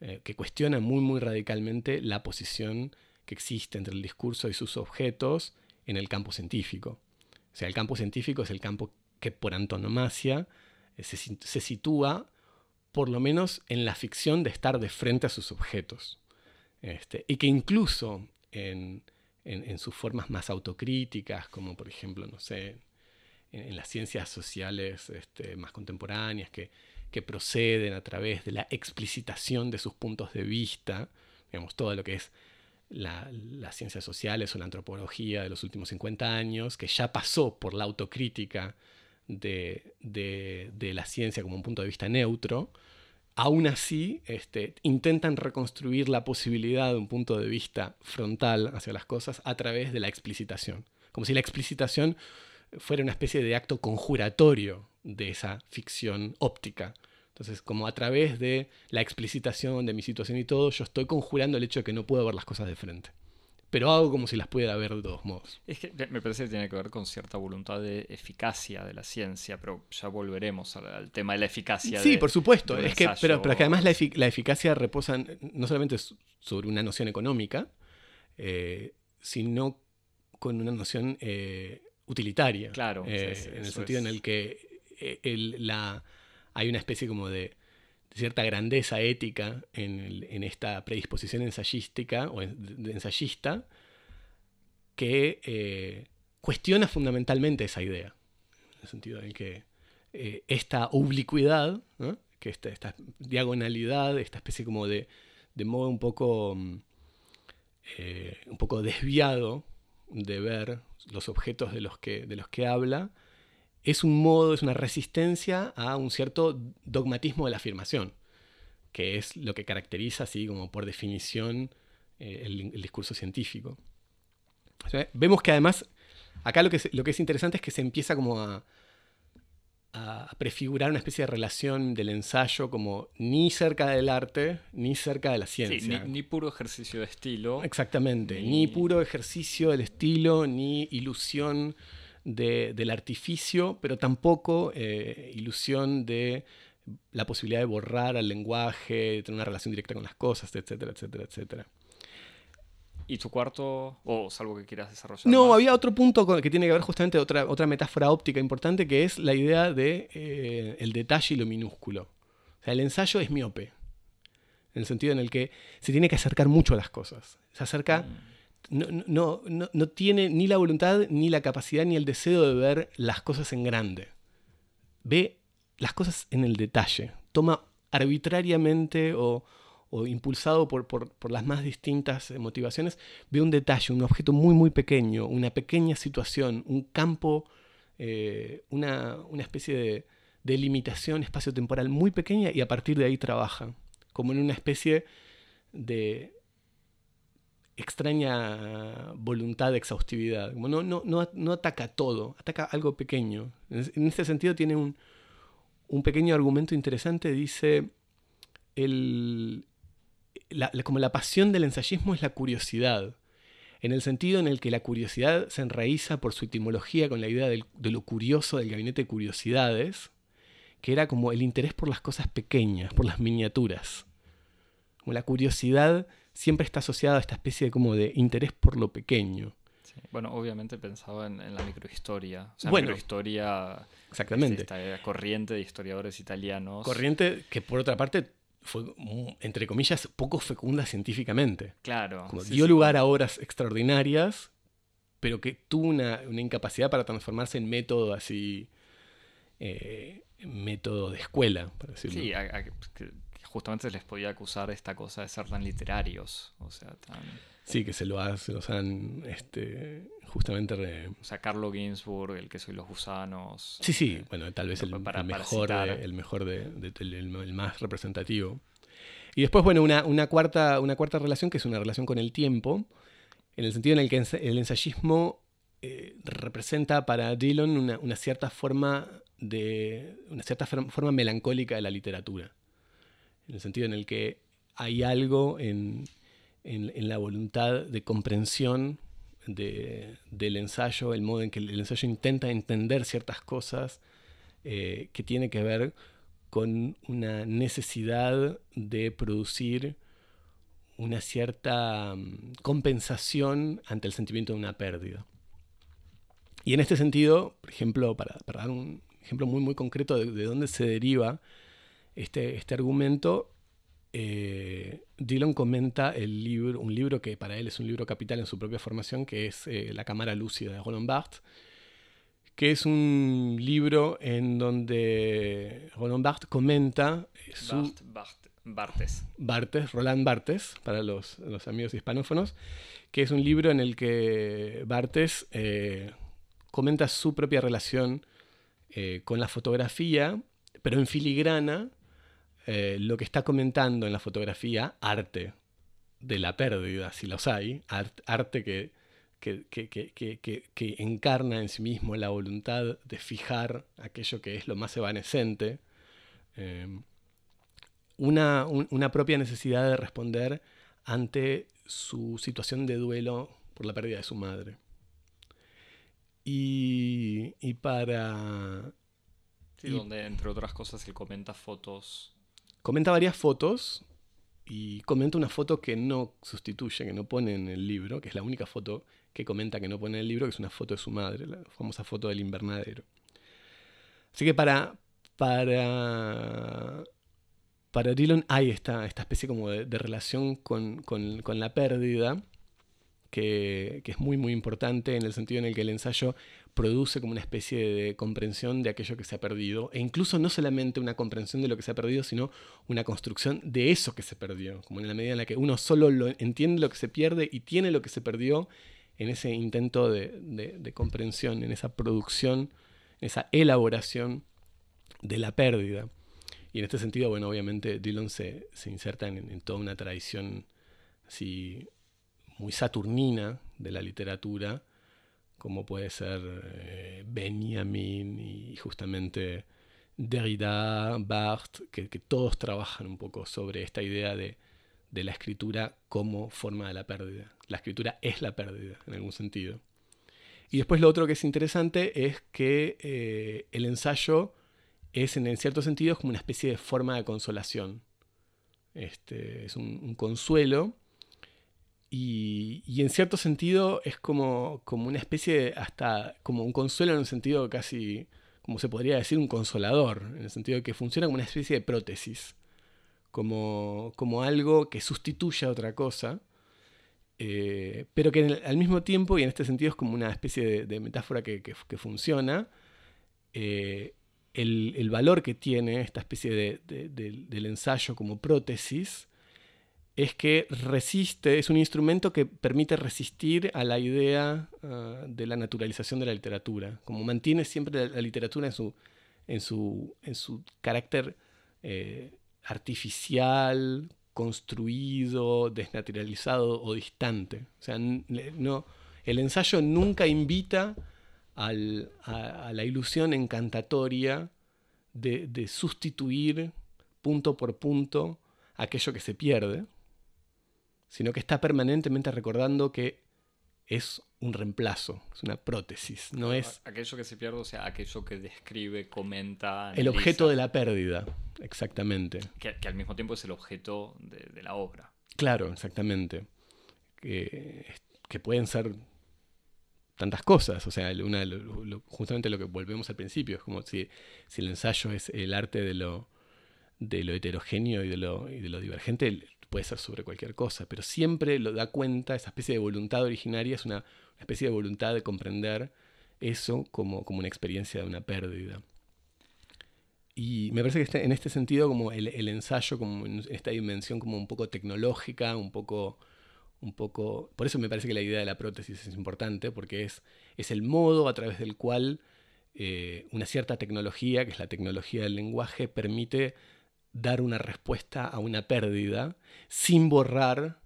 eh, que cuestiona muy, muy radicalmente la posición que existe entre el discurso y sus objetos en el campo científico. O sea, el campo científico es el campo que por antonomasia eh, se, se sitúa por lo menos en la ficción de estar de frente a sus objetos. Este, y que incluso en, en, sus formas más autocríticas, como por ejemplo, no sé, en, las ciencias sociales este, más contemporáneas, que, proceden a través de la explicitación de sus puntos de vista, digamos, todo lo que es las ciencias sociales o la antropología de los últimos 50 años, que ya pasó por la autocrítica de, de la ciencia como un punto de vista neutro, aún así este, intentan reconstruir la posibilidad de un punto de vista frontal hacia las cosas a través de la explicitación. Como si la explicitación fuera una especie de acto conjuratorio de esa ficción óptica. Entonces, como a través de la explicitación de mi situación y todo, yo estoy conjurando el hecho de que no puedo ver las cosas de frente. Pero hago como si las pudiera ver de todos modos. Es que me parece que tiene que ver con cierta voluntad de eficacia de la ciencia, pero ya volveremos al, tema de la eficacia. Sí, por supuesto. Es que, pero, pero que además la, eficacia reposa no solamente sobre una noción económica, eh, sino con una noción eh, utilitaria. Claro. Eh, en el sentido en el que la, hay una especie como de cierta grandeza ética en, esta predisposición ensayística o de ensayista que eh, cuestiona fundamentalmente esa idea. En el sentido en que eh, esta oblicuidad, que esta, diagonalidad, esta especie como de, modo un poco, eh, un poco desviado de ver los objetos de los que, de los que habla, es un modo, es una resistencia a un cierto dogmatismo de la afirmación, que es lo que caracteriza, así como por definición, eh, el, discurso científico. vemos que además, acá lo que, es, lo que es interesante es que se empieza como a, prefigurar una especie de relación del ensayo como ni cerca del arte, ni cerca de la ciencia. ni, puro ejercicio de estilo. Exactamente, ni puro ejercicio del estilo, ni ilusión del artificio, pero tampoco eh, ilusión de la posibilidad de borrar al lenguaje, de tener una relación directa con las cosas, etcétera, etcétera, etcétera. ¿Y tu cuarto, o salvo que quieras desarrollar? No, había otro punto que tiene que ver justamente otra, otra metáfora óptica importante, que es la idea de eh, el detalle y lo minúsculo. O sea, el ensayo es miope, en el sentido en el que se tiene que acercar mucho a las cosas. Se acerca... Mm no, no, tiene ni la voluntad, ni la capacidad, ni el deseo de ver las cosas en grande. Ve las cosas en el detalle. Toma arbitrariamente o, impulsado por, las más distintas motivaciones, ve un detalle, un objeto muy, muy pequeño, una pequeña situación, un campo, eh, una, especie de, de limitación espacio-temporal muy pequeña y a partir de ahí trabaja, como en una especie de, extraña voluntad de exhaustividad. Como no, no, no, ataca todo, ataca algo pequeño. En este sentido tiene un, pequeño argumento interesante. Dice, el, como la pasión del ensayismo es la curiosidad. En el sentido en el que la curiosidad se enraiza por su etimología con la idea de lo curioso del gabinete de curiosidades, que era como el interés por las cosas pequeñas, por las miniaturas. Como la curiosidad siempre está asociada a esta especie de como de interés por lo pequeño. Bueno, obviamente pensaba en, la microhistoria. O sea, bueno, microhistoria. Exactamente. Esta corriente de historiadores italianos. Corriente que por otra parte fue, entre comillas, poco fecunda científicamente. Claro. Como dio lugar a obras extraordinarias, pero que tuvo una, incapacidad para transformarse en método así. Eh, método de escuela, por decirlo. Sí, justamente se les podía acusar esta cosa de ser tan literarios. O sea, tan... Sí, que se lo, hacen, los han este, justamente... O sea, Carlo Ginsburg, El que soy los gusanos. Sí, sí, eh, bueno, tal vez el, mejor, de, el mejor de, el, más representativo. Y después, bueno, una, una, cuarta, una cuarta relación que es una relación con el tiempo, en el sentido en el que el ensayismo eh, representa para Dillon una, una, cierta forma de una cierta forma melancólica de la literatura en el sentido en el que hay algo en, la voluntad de comprensión del ensayo, el modo en que el ensayo intenta entender ciertas cosas eh, que tiene que ver con una necesidad de producir una cierta mm, compensación ante el sentimiento de una pérdida. Y en este sentido, por ejemplo, para, dar un ejemplo muy, muy concreto de, de dónde se deriva este, este, argumento, eh, Dillon comenta el libro, un libro que para él es un libro capital en su propia formación, que es eh, La Cámara Lúcida de Roland Barthes, que es un libro en donde Roland Barthes comenta su... Barthes. Barthes, Roland Barthes, para los, amigos hispanófonos, que es un libro en el que Barthes eh, comenta su propia relación con la fotografía, pero en filigrana eh, lo que está comentando en la fotografía, arte de la pérdida, si los hay, arte que, que, encarna en sí mismo la voluntad de fijar aquello que es lo más evanescente, em, una, propia necesidad de responder ante su situación de duelo por la pérdida de su madre. Y, y para... Sí, donde entre otras cosas él comenta fotos. Comenta varias fotos y comenta una foto que no sustituye, que no pone en el libro, que es la única foto que comenta que no pone en el libro, que es una foto de su madre, la famosa foto del invernadero. Así que para, para, para Dillon hay esta, esta especie como de, relación con, la pérdida, que, que, es muy muy importante en el sentido en el que el ensayo produce como una especie de comprensión de aquello que se ha perdido, e incluso no solamente una comprensión de lo que se ha perdido, sino una construcción de eso que se perdió, como en la medida en la que uno solo lo, entiende lo que se pierde y tiene lo que se perdió en ese intento de, comprensión, en esa producción, en esa elaboración de la pérdida. Y en este sentido, bueno, obviamente Dillon se, inserta en, toda una tradición así muy saturnina de la literatura, como puede ser eh, Benjamin y justamente Derrida, Barthes, que, todos trabajan un poco sobre esta idea de, la escritura como forma de la pérdida. La escritura es la pérdida, en algún sentido. Y después lo otro que es interesante es que eh, el ensayo es, en, cierto sentido, como una especie de forma de consolación. Este, es un consuelo y, en cierto sentido es como, como una especie de, hasta como un consuelo en un sentido casi, como se podría decir, un consolador, en el sentido de que funciona como una especie de prótesis, como, como algo que sustituye a otra cosa, eh, pero que al mismo tiempo, y en este sentido es como una especie de, metáfora que, funciona, eh, el, valor que tiene esta especie de, del ensayo como prótesis, es que resiste, es un instrumento que permite resistir a la idea ah, de la naturalización de la literatura, como mantiene siempre la, literatura en su, en su, en su carácter eh, artificial, construido, desnaturalizado o distante. O sea, no, el ensayo nunca invita a, la ilusión encantatoria de, de sustituir punto por punto aquello que se pierde sino que está permanentemente recordando que es un reemplazo, es una prótesis, no es... Aquello que se pierde, o sea, aquello que describe, comenta... El objeto de la pérdida, exactamente. Que, al mismo tiempo es el objeto de, la obra. Claro, exactamente. Que, pueden ser tantas cosas, o sea, una, justamente lo que volvemos al principio, es como si, si el ensayo es el arte de lo, de lo heterogéneo y de lo, y de lo divergente, puede ser sobre cualquier cosa, pero siempre lo da cuenta, esa especie de voluntad originaria es una, especie de voluntad de comprender eso como, como una experiencia de una pérdida. Y me parece que este, en este sentido, como el, ensayo, como en esta dimensión como un poco tecnológica, un poco, un poco. Por eso me parece que la idea de la prótesis es importante, porque es, es el modo a través del cual eh, una cierta tecnología, que es la tecnología del lenguaje, permite dar una respuesta a una pérdida sin borrar,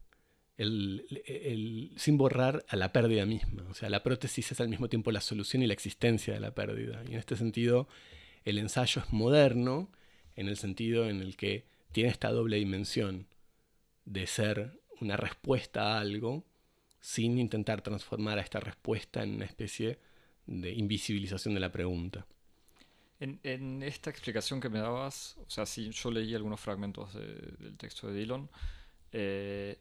el, sin borrar a la pérdida misma. O sea, la prótesis es al mismo tiempo la solución y la existencia de la pérdida. Y en este sentido, el ensayo es moderno en el sentido en el que tiene esta doble dimensión de ser una respuesta a algo sin intentar transformar a esta respuesta en una especie de invisibilización de la pregunta. En, esta explicación que me dabas, o sea, sí, yo leí algunos fragmentos del texto de Dillon, eh,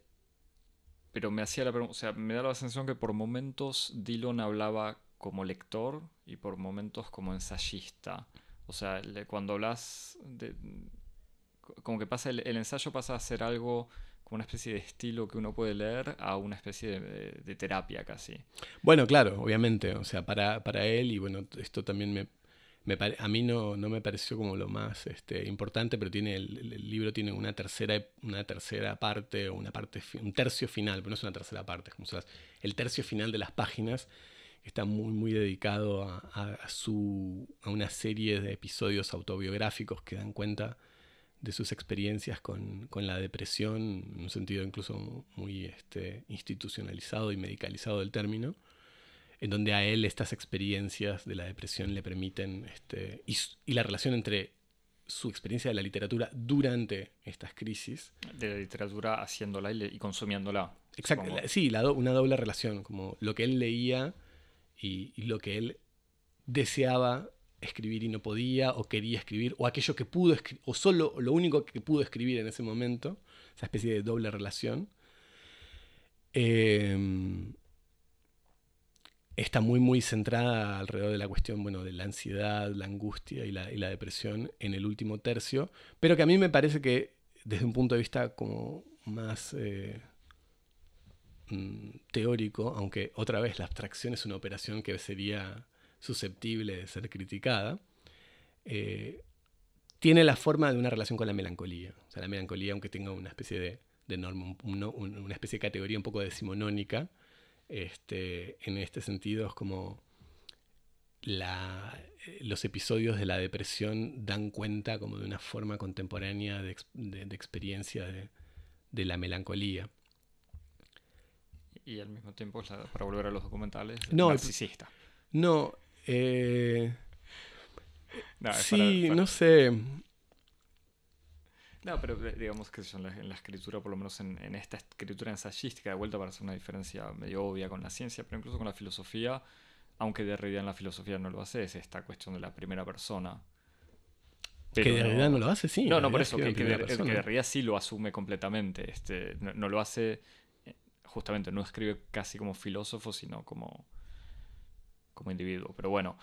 pero me hacía la pregunta, o sea, me da la sensación que por momentos Dillon hablaba como lector y por momentos como ensayista. O sea, cuando hablas de. Como que pasa, el, ensayo pasa a ser algo como una especie de estilo que uno puede leer a una especie de, terapia casi. Bueno, claro, obviamente. O sea, para, para él, y bueno, esto también me, a mí no, no, me pareció como lo más este, importante, pero tiene el, libro tiene una tercera, una tercera parte, o una parte, un tercio final, pero no es una tercera parte, como el tercio final de las páginas. Está muy, muy dedicado a, su, a una serie de episodios autobiográficos que dan cuenta de sus experiencias con, con la depresión, en un sentido incluso muy este, institucionalizado y medicalizado del término en donde a él estas experiencias de la depresión le permiten, este, y, la relación entre su experiencia de la literatura durante estas crisis. De la literatura haciéndola y, consumiéndola. Exacto, sí, la do- una doble relación, como lo que él leía y, y lo que él deseaba escribir y no podía, o quería escribir, o aquello que pudo escribir, o solo lo único que pudo escribir en ese momento, esa especie de doble relación. Eh, está muy, muy centrada alrededor de la cuestión, bueno, de la ansiedad, la angustia y la, y la depresión en el último tercio, pero que a mí me parece que desde un punto de vista como más eh, mm, teórico, aunque otra vez la abstracción es una operación que sería susceptible de ser criticada, eh, tiene la forma de una relación con la melancolía. O sea, la melancolía, aunque tenga una especie de, de norma, un- un- un- una especie de categoría un poco decimonónica, este, en este sentido es como la- eh, los episodios de la depresión dan cuenta como de una forma contemporánea de, ex- de- de experiencia de, de la melancolía. Y al mismo tiempo, para volver a los documentales, No, narcisista. No, eh, No, sí, para- para- no sé. No, pero eh, digamos que en la, en la escritura, por lo menos en, en esta escritura ensayística, de vuelta para hacer una diferencia medio obvia con la ciencia, pero incluso con la filosofía, aunque Derrida en la filosofía no lo hace, es esta cuestión de la primera persona. que de realidad no lo hace, sí. No, no, por eso, que, que, primera Der- que. Derrida sí lo asume completamente. Este, no, no lo hace, eh, justamente, no escribe casi como filósofo, sino como, como individuo. Pero bueno,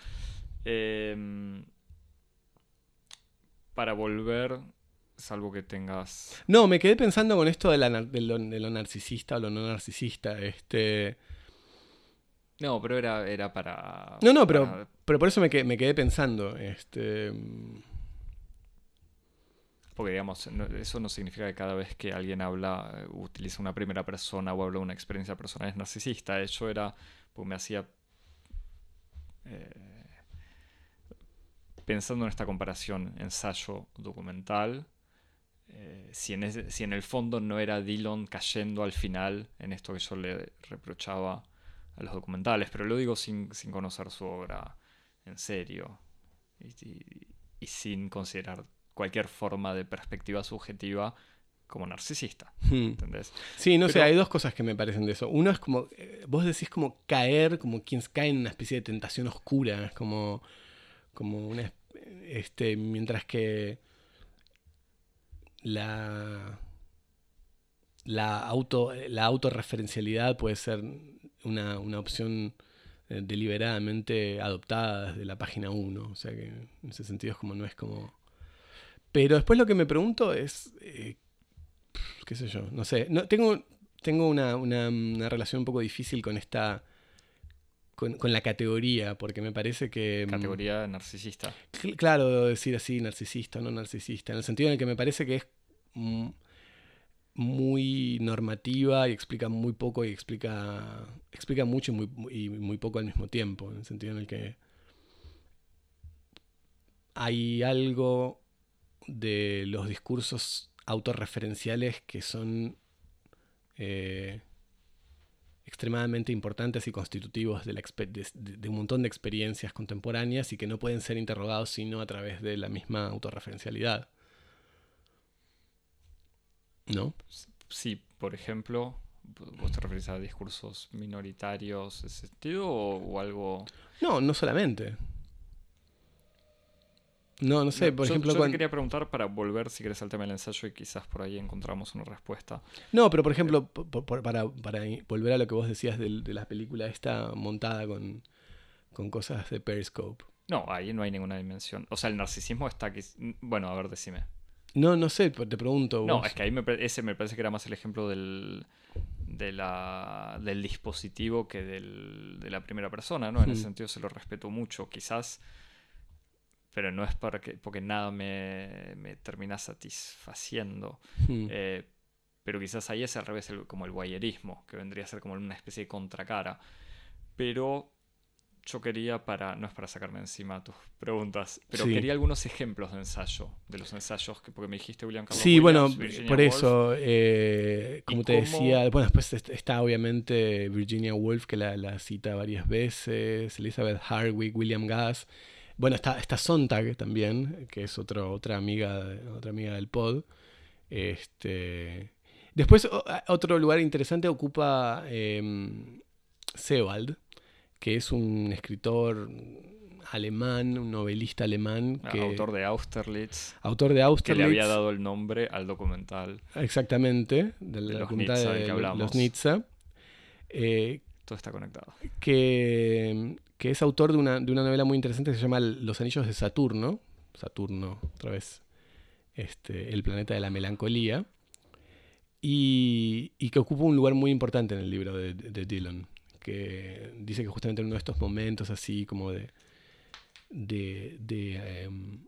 em, para volver, salvo que tengas... No, me quedé pensando con esto de, la de lo, de lo narcisista o lo no narcisista. Este... No, pero era, era para... No, no, pero, para- pero por eso me quedé, me quedé pensando. Este... mm, Porque, digamos, no- eso no significa que cada vez que alguien habla, eh, utiliza una primera persona o habla de una experiencia personal es narcisista. De hecho, era, pues me hacía... eh, pensando en esta comparación ensayo-documental, eh, si, en ese- si en el fondo no era Dillon cayendo al final en esto que yo le reprochaba a los documentales, pero lo digo sin, sin conocer su obra en serio y, y- y sin considerar cualquier forma de perspectiva subjetiva como narcisista, hmm. ¿entendés? Sí, no sé, hay dos cosas que me parecen de eso. Uno es como, eh, vos decís como caer, como quien cae en una especie de tentación oscura, es como, como una, es- este, mientras que la, la auto, la autorreferencialidad puede ser una, una opción eh, deliberadamente adoptada desde la página 1, o sea que en ese sentido es como, no es como... Pero después lo que me pregunto es, eh, qué sé yo, no sé, no, tengo, tengo una, una- una relación un poco difícil con esta, con, con la categoría, porque me parece que... mm, Categoría narcisista. cl- Claro, decir así, narcisista o no narcisista, en el sentido en el que me parece que es mm, muy normativa y explica muy poco y explica, explica mucho y muy, y muy poco al mismo tiempo, en el sentido en el que hay algo de los discursos autorreferenciales que son eh, extremadamente importantes y constitutivos de, la de- de- de un montón de experiencias contemporáneas y que no pueden ser interrogados sino a través de la misma autorreferencialidad. ¿No? Sí, por ejemplo, ¿vos te referís a discursos minoritarios, ese sentido, o, o algo...? No, no solamente. No, no sé, por yo- ejemplo, yo, te quería preguntar para volver, si querés, al tema del ensayo y quizás por ahí encontramos una respuesta. No, pero por ejemplo, po- po- por- para, para volver a lo que vos decías del- de, la película esta montada con, con cosas de Periscope. No, ahí no hay ninguna dimensión. O sea, el narcisismo está aquí... Bueno, a ver, decime. No, no sé, te pregunto. No, es que ahí me, ese me parece que era más el ejemplo del, de la, del dispositivo que del, de la primera persona, ¿no? En ese Hmm. sentido se lo respeto mucho, quizás, pero no es porque, porque nada me, me termina satisfaciendo. Hmm. Eh, pero quizás ahí es al revés, el- como el voyerismo, que vendría a ser como una especie de contracara. Pero yo quería para, no es para sacarme encima tus preguntas, pero Sí. quería algunos ejemplos de ensayo, de los ensayos, que, porque me dijiste William Carlos Sí, bueno, Williams, Virginia por Woolf. eso, eh, como ¿Y te cómo- decía, bueno, después est- está obviamente Virginia Woolf, que la, la cita varias veces, Elizabeth Hardwick, William Gass. Bueno, está, está Sontag también, que es otro, otra, amiga, otra amiga del pod. Este, Después, otro lugar interesante ocupa eh, Sebald, que es un escritor alemán, un novelista alemán, que, Autor de Austerlitz, autor de que Austerlitz. le había dado el nombre al documental. Exactamente, de la los documental Nizza de del que hablamos. los Nizza, eh, Todo está conectado. que, que es autor de una, de una novela muy interesante que se llama Los Anillos de Saturno, Saturno, otra vez, este, el planeta de la melancolía, y, y que ocupa un lugar muy importante en el libro de, de Dylan, que dice que justamente en uno de estos momentos así como de, de, de, em,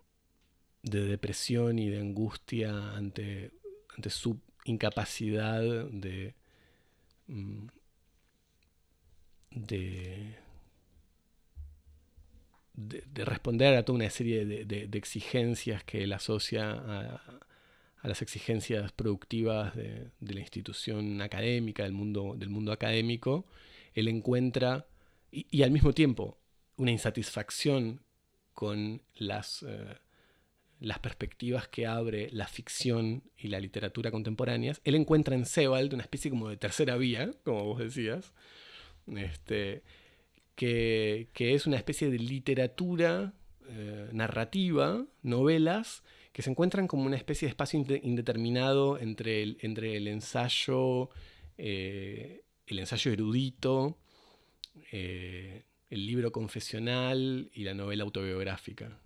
de depresión y de angustia ante, ante su incapacidad de, mm, de, de, de responder a toda una serie de, de- exigencias que él asocia a, a las exigencias productivas de, la institución académica, del mundo, del mundo académico, él encuentra, y, y al mismo tiempo, una insatisfacción con las, eh, las perspectivas que abre la ficción y la literatura contemporáneas, él encuentra en Sebald una especie como de tercera vía, como vos decías, este, que, es una especie de literatura eh, narrativa, novelas, que se encuentran como una especie de espacio inde- indeterminado entre el, entre el ensayo, eh, el ensayo erudito, eh, el libro confesional y la novela autobiográfica.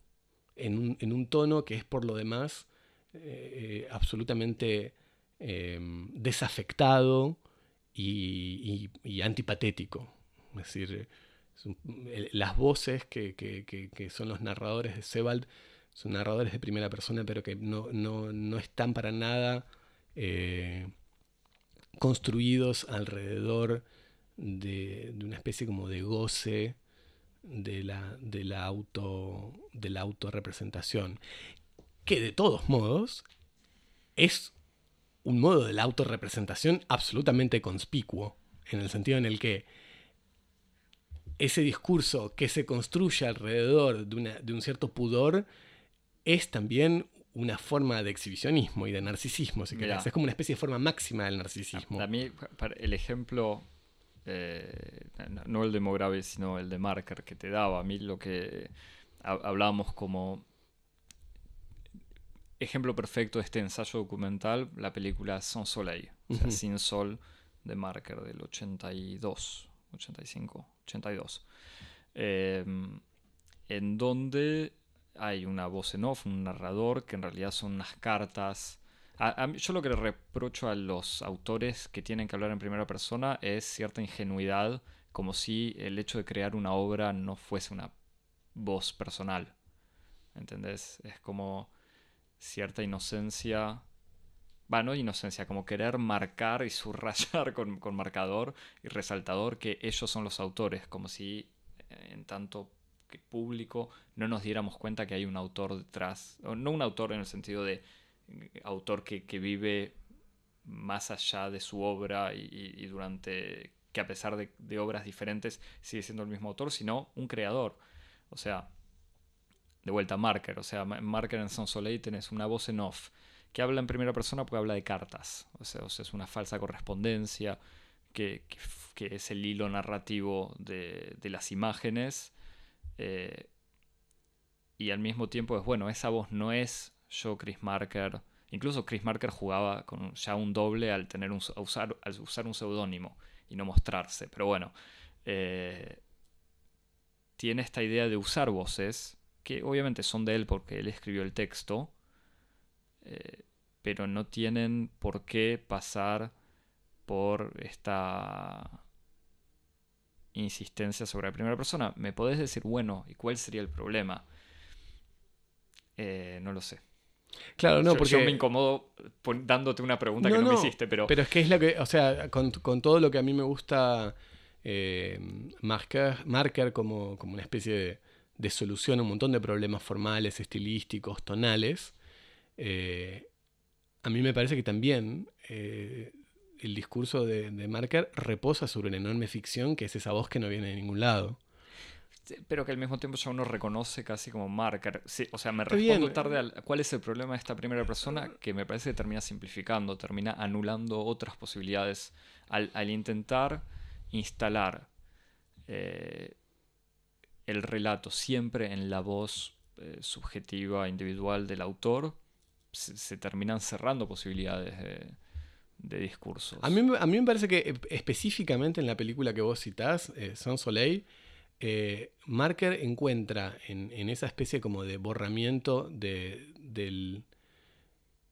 En un, en un tono que es por lo demás absolutamente desafectado y, y- antipatético. Es decir, las voces que, que- que- son los narradores de Sebald son narradores de primera persona, pero que no, no- no están para nada eh, construidos alrededor de, de una especie como de goce de la, de la, auto, de la autorrepresentación. Que de todos modos es un modo de la autorrepresentación absolutamente conspicuo, en el sentido en el que ese discurso que se construye alrededor de, una- de un cierto pudor es también una forma de exhibicionismo y de narcisismo, si querés. Es como una especie de forma máxima del narcisismo. A mí, para- el ejemplo, eh, no- el de Mogravi, sino el de Marker que te daba, a mí lo que ha- hablábamos como ejemplo perfecto de este ensayo documental, la película Sans Soleil, o sea. Sin Sol de Marker del 82, 85, 82. Eh, en donde hay una voz en off, un narrador, que en realidad son unas cartas. A- a yo lo que le reprocho a los autores que tienen que hablar en primera persona es cierta ingenuidad, como si el hecho de crear una obra no fuese una voz personal. ¿Entendés? Es como cierta inocencia. Va, no inocencia, como querer marcar y subrayar con, con marcador y resaltador que ellos son los autores, como si eh, en tanto que público no nos diéramos cuenta que hay un autor detrás, o no un autor en el sentido de eh, autor que, que vive más allá de su obra y, y- durante que a pesar de, obras diferentes sigue siendo el mismo autor, sino un creador. O sea, de vuelta Marker, o sea, Ma- Marker en Sans Soleil tenés una voz en off que habla en primera persona porque habla de cartas, o sea, es una falsa correspondencia, que, es el hilo narrativo de, las imágenes, eh, y al mismo tiempo es, bueno, esa voz no es yo, Chris Marker, incluso Chris Marker jugaba con ya un doble al, tener usar un seudónimo y no mostrarse, pero bueno, eh, tiene esta idea de usar voces, que obviamente son de él porque él escribió el texto, eh, pero no tienen por qué pasar por esta insistencia sobre la primera persona. ¿Me podés decir, bueno, ¿y cuál sería el problema? Eh, no lo sé. Claro, no, yo, porque... yo me incomodo dándote una pregunta No, que no, me hiciste, pero, Pero es que es lo que, o sea, con, con todo lo que a mí me gusta eh, marcar, marcar como, como una especie de, de solución a un montón de problemas formales, estilísticos, tonales, eh, a mí me parece que también eh, el discurso de, de Marker reposa sobre una enorme ficción que es esa voz que no viene de ningún lado. pero que al mismo tiempo ya uno reconoce casi como marker. Sí, o sea, me Está respondo bien. tarde al cuál es el problema de esta primera persona que me parece que termina simplificando, termina anulando otras posibilidades al, al intentar instalar eh, el relato siempre en la voz eh, subjetiva, individual del autor, se, terminan cerrando posibilidades de, discursos. A mí, a mí me parece que eh, específicamente en la película que vos citás, eh, Sans Soleil, eh, Marker encuentra en, esa especie como de borramiento de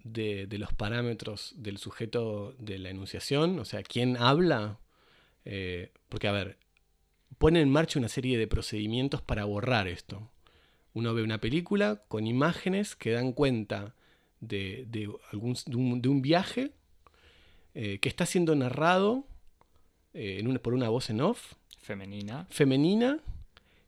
los parámetros del sujeto de la enunciación, o sea, quién habla, eh, porque a ver, pone en marcha una serie de procedimientos para borrar esto. Uno ve una película con imágenes que dan cuenta de, de algún, de un- de un viaje eh, que está siendo narrado eh, en una- por una voz en off, Femenina. femenina,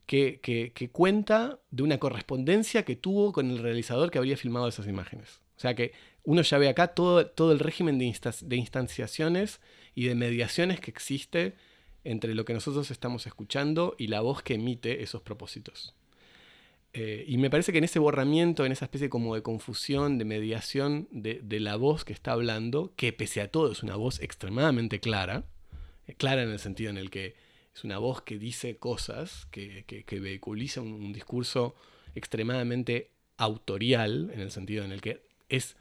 que, que- que cuenta de una correspondencia que tuvo con el realizador que habría filmado esas imágenes. O sea que uno ya ve acá todo, todo el régimen de, insta- de instanciaciones y de mediaciones que existe entre lo que nosotros estamos escuchando y la voz que emite esos propósitos. Eh, y me parece que en ese borramiento, en esa especie como de confusión, de mediación de, la voz que está hablando, que pese a todo es una voz extremadamente clara, eh, clara en el sentido en el que es una voz que dice cosas, que, que- vehiculiza un, un discurso extremadamente autorial, en el sentido en el que es,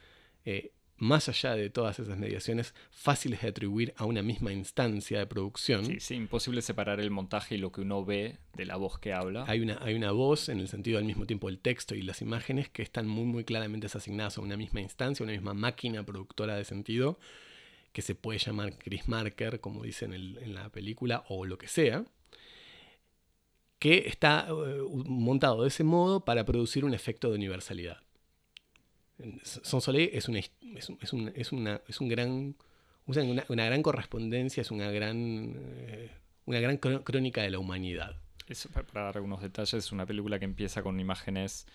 eh, más allá de todas esas mediaciones, fáciles de atribuir a una misma instancia de producción. Sí, sí, imposible separar el montaje y lo que uno ve de la voz que habla. Hay una, hay una voz en el sentido al mismo tiempo del texto y las imágenes que están muy muy claramente asignadas a una misma instancia, una misma máquina productora de sentido, que se puede llamar Chris Marker, como dice en, el- en la película, o lo que sea, que está eh, montado de ese modo para producir un efecto de universalidad. Son Soleil es una, es un, es un- es una- es un gran, una, una gran correspondencia, es una gran, eh, una gran crónica de la humanidad. Pa- para dar algunos detalles, es una película que empieza con imágenes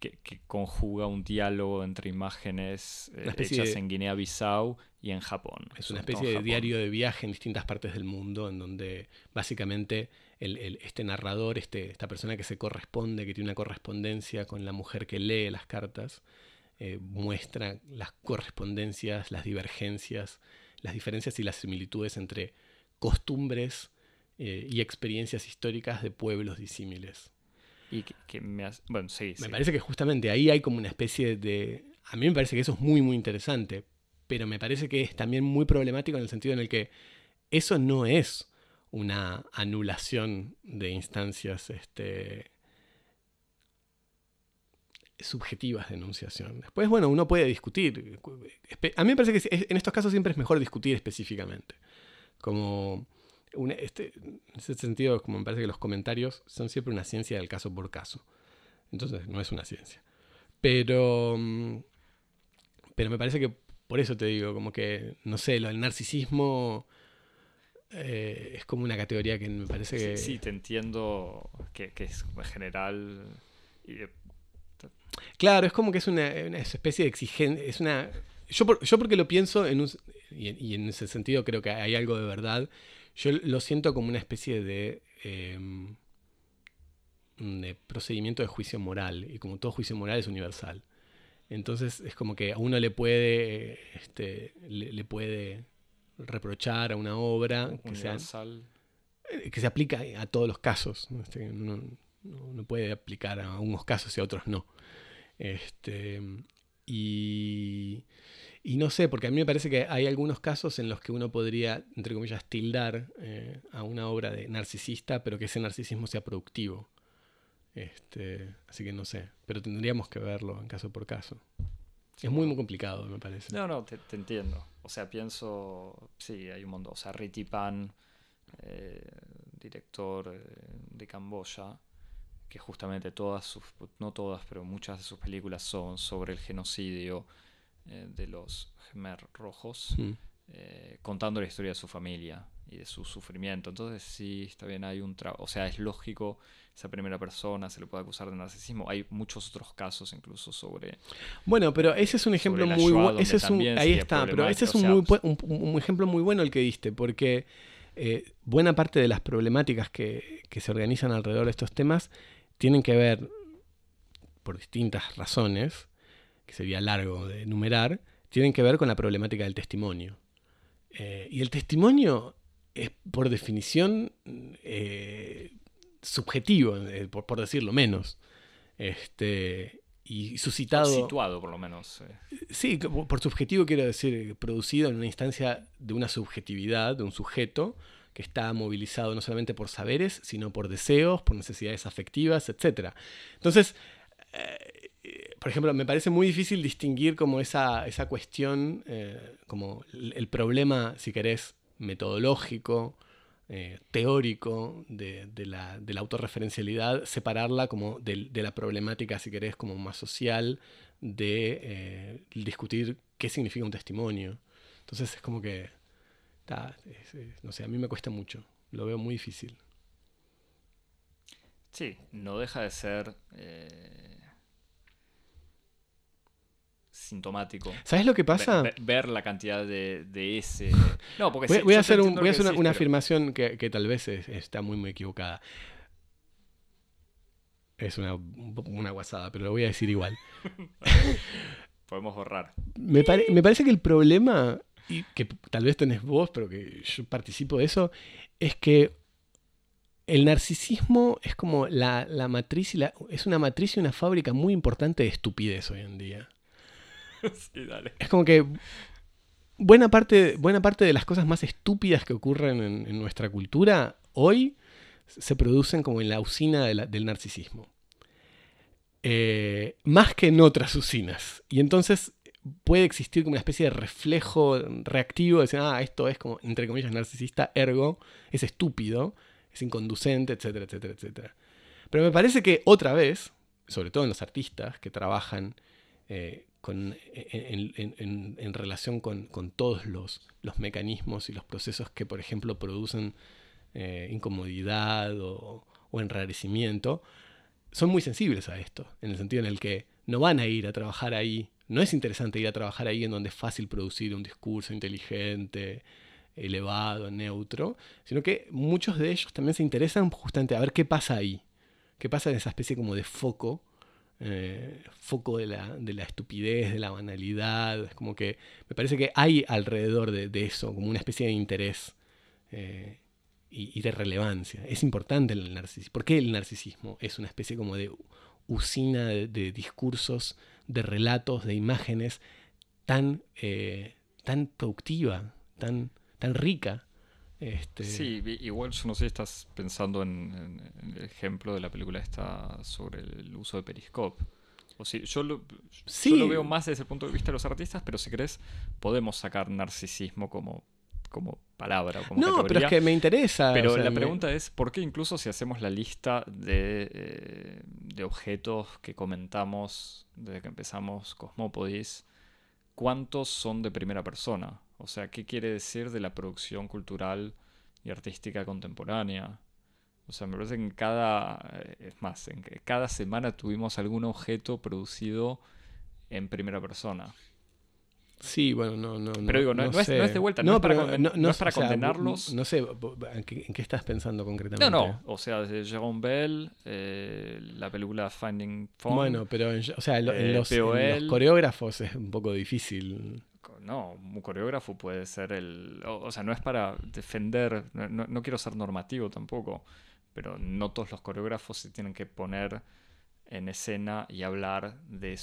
que, que conjuga un diálogo entre imágenes eh, hechas de- en Guinea-Bissau y en Japón. Es una especie de Japón. diario de viaje en distintas partes del mundo, en donde básicamente el- el- este narrador, este, esta persona que se corresponde, que tiene una correspondencia con la mujer que lee las cartas, eh, muestra las correspondencias, las divergencias, las diferencias y las similitudes entre costumbres eh, y experiencias históricas de pueblos disímiles. Y que, que me hace- Bueno, sí, Me sí. parece que justamente ahí hay como una especie de... A mí me parece que eso es muy, muy interesante, pero me parece que es también muy problemático en el sentido en el que eso no es una anulación de instancias este, subjetivas de enunciación. Después, bueno, uno puede discutir. A mí me parece que en estos casos siempre es mejor discutir específicamente. Como este, en ese sentido, como me parece que los comentarios son siempre una ciencia del caso por caso. Entonces, no es una ciencia. Pero, mm, pero me parece que por eso te digo, como que, no sé, lo del narcisismo eh, es como una categoría que me parece que... Sí, sí, te entiendo que, que es en general. y de- Claro, es como que es una, una especie de exigencia. Es una. Yo, por- yo porque lo pienso en un. Y en, y en ese sentido creo que hay algo de verdad. Yo lo siento como una especie de. eh, de procedimiento de juicio moral. Y como todo juicio moral es universal. Entonces es como que a uno le puede. Este, le, le puede reprochar a una obra que sea eh, que se aplica a todos los casos. Este, no, no- puede aplicar a unos casos y a otros no. Este, y, y no sé, porque a mí me parece que hay algunos casos en los que uno podría, entre comillas, tildar eh, a una obra de narcisista, pero que ese narcisismo sea productivo. Este, así que no sé, pero tendríamos que verlo en caso por caso. Es muy, muy complicado, me parece. No, no, te, te entiendo. O sea, pienso. Sí, hay un montón. O sea, Riti Pan, eh, director eh, de Camboya, que justamente todas sus. No todas, pero muchas de sus películas son sobre el genocidio eh, de los Khmer rojos, Mm. eh, contando la historia de su familia y de su sufrimiento. Entonces, sí, está bien, hay un trabajo. O sea, es lógico, esa primera persona se le puede acusar de narcisismo. Hay muchos otros casos, incluso sobre. Bueno, pero ese es un ejemplo muy bueno. donde Ese es un, también ahí está, pero ese es un, muy un ejemplo muy bueno el que diste, porque eh, buena parte de las problemáticas que, que se organizan alrededor de estos temas tienen que ver, por distintas razones, que sería largo de enumerar, tienen que ver con la problemática del testimonio. Eh, y el testimonio es, por definición, eh, subjetivo, eh, por, por, decirlo menos. Este, y suscitado. Situado, por lo menos. Sí, por subjetivo quiero decir producido en una instancia de una subjetividad, de un sujeto que está movilizado no solamente por saberes, sino por deseos, por necesidades afectivas, etc. Entonces, por ejemplo, me parece muy difícil distinguir como esa, esa cuestión, eh, como el, problema, si querés, metodológico, eh, teórico de, la, de, la, autorreferencialidad, separarla como de, la problemática, si querés, como más social, de eh, discutir qué significa un testimonio. Entonces es como que, no sé, a mí me cuesta mucho, lo veo muy difícil. Sí, no deja de ser sintomático. ¿Sabes lo que pasa? Ver, la cantidad de, ese. No, porque voy, a hacer, voy a hacer una, afirmación que, tal vez está muy, muy equivocada. Es una, una guasada, pero lo voy a decir igual. Podemos borrar. Me, me, parece que el problema, y que tal vez tenés vos, pero que yo participo de eso, es que el narcisismo es como la, la matriz y la, es una matriz y una fábrica muy importante de estupidez hoy en día. Es como que buena parte, buena parte de las cosas más estúpidas que ocurren en, nuestra cultura hoy se producen como en la usina del narcisismo. Eh, más que en otras usinas. Y entonces puede existir como una especie de reflejo reactivo de decir, ah, esto es como, entre comillas, narcisista, ergo, es estúpido, es inconducente, etcétera, etcétera, etcétera. Pero me parece que otra vez, sobre todo en los artistas que trabajan eh, en, relación con, todos los, mecanismos y los procesos que, por ejemplo, producen eh, incomodidad o, enrarecimiento, son muy sensibles a esto, en el sentido en el que no van a ir a trabajar ahí, no es interesante ir a trabajar ahí en donde es fácil producir un discurso inteligente, elevado, neutro, sino que muchos de ellos también se interesan justamente a ver qué pasa ahí, qué pasa en esa especie como de foco eh, foco de la, de la, estupidez, de la banalidad. Es como que me parece que hay alrededor de, eso, como una especie de interés eh, y, de relevancia. Es importante el narcisismo. ¿Por qué el narcisismo es una especie como de usina de, discursos, de relatos, de imágenes tan, eh, tan productiva, tan, tan rica? Este... Sí, igual yo no sé si estás pensando en, el ejemplo de la película esta sobre el uso de Periscope. O sí, yo lo, lo veo más desde el punto de vista de los artistas, pero si querés, podemos sacar narcisismo como, como palabra. Como no, pero es que me interesa. Pero la pregunta es, ¿por qué incluso si hacemos la lista de, eh, de objetos que comentamos desde que empezamos Cosmopodis, cuántos son de primera persona? O sea, ¿qué quiere decir de la producción cultural y artística contemporánea? O sea, me parece que en cada, eh, es más, en cada semana tuvimos algún objeto producido en primera persona. Sí, bueno, no, no. Pero digo, no, es, de vuelta, no, es para, no, es para condenarlos. No sé, ¿en qué, estás pensando concretamente? No, no, o sea, desde Jerome Bell, eh, la película Finding Fun. Bueno, pero, o sea, en, eh, los, en los coreógrafos es un poco difícil no, un coreógrafo puede ser el... O, sea, no es para defender, no, quiero ser normativo tampoco, pero no todos los coreógrafos se tienen que poner en escena y hablar de,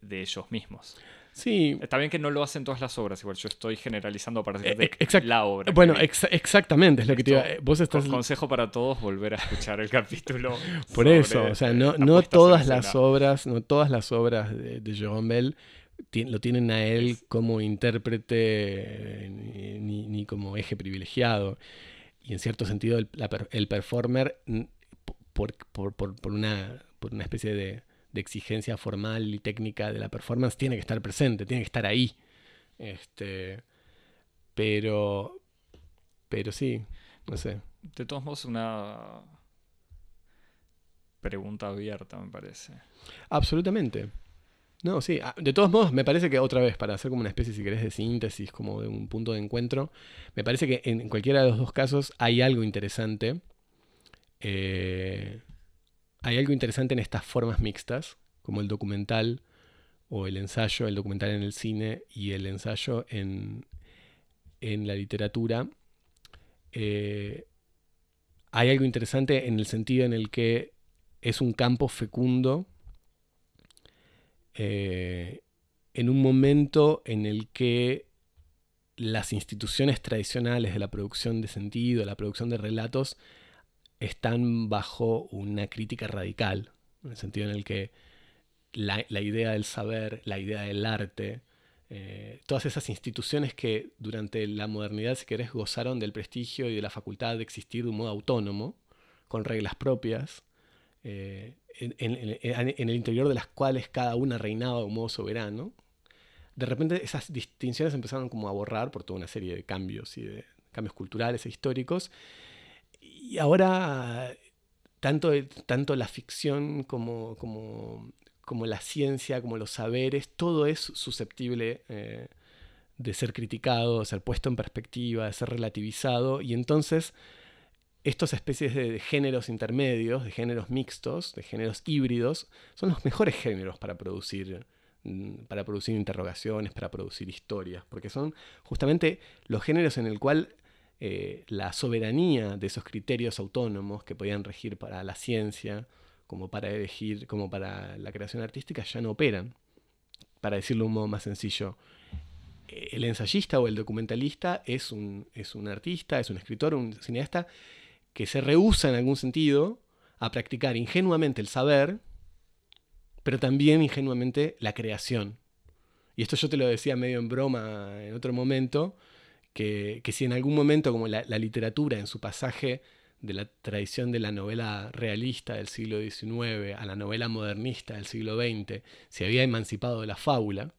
de ellos mismos. Sí. Está bien que no lo hacen todas las obras, igual yo estoy generalizando para partir de eh, la obra. Bueno, exactamente es lo que te iba Vos estás... Consejo para todos, volver a escuchar el capítulo. Por eso, o sea, no, no todas las obras, no todas las obras de, de Jerome Bell lo tienen a él como intérprete ni, como eje privilegiado. Y en cierto sentido el, performer, por, una, por una especie de, exigencia formal y técnica de la performance, tiene que estar presente, tiene que estar ahí. Este, pero, pero sí, no sé. De todos modos, una pregunta abierta, me parece. Absolutamente. No, sí. Ah, de todos modos, me parece que otra vez, para hacer como una especie, si querés, de síntesis, como de un punto de encuentro, me parece que en cualquiera de los dos casos hay algo interesante. Eh, hay algo interesante en estas formas mixtas, como el documental o el ensayo, el documental en el cine y el ensayo en, en la literatura. Eh, hay algo interesante en el sentido en el que es un campo fecundo eh, en un momento en el que las instituciones tradicionales de la producción de sentido, la producción de relatos, están bajo una crítica radical, en el sentido en el que la, idea del saber, la idea del arte, eh, todas esas instituciones que durante la modernidad, si querés, gozaron del prestigio y de la facultad de existir de un modo autónomo, con reglas propias, eh, en, el interior de las cuales cada una reinaba de un modo soberano, de repente esas distinciones empezaron como a borrar por toda una serie de cambios y de cambios culturales e históricos. Y ahora tanto, tanto la ficción como, como, como, la ciencia, como los saberes, todo es susceptible eh, de ser criticado, de ser puesto en perspectiva, de ser relativizado. Y entonces estas especies de géneros intermedios, de géneros mixtos, de géneros híbridos, son los mejores géneros para producir, mm, para producir interrogaciones, para producir historias, porque son justamente los géneros en el cual eh, la soberanía de esos criterios autónomos que podían regir para la ciencia, como para elegir, como para la creación artística, ya no operan. Para decirlo de un modo más sencillo, el ensayista o el documentalista es un, es un artista, es un escritor, un cineasta que se rehúsa en algún sentido a practicar ingenuamente el saber, pero también ingenuamente la creación. Y esto yo te lo decía medio en broma en otro momento, que, si en algún momento como la, literatura en su pasaje de la tradición de la novela realista del siglo XIX a la novela modernista del siglo XX se había emancipado de la fábula, en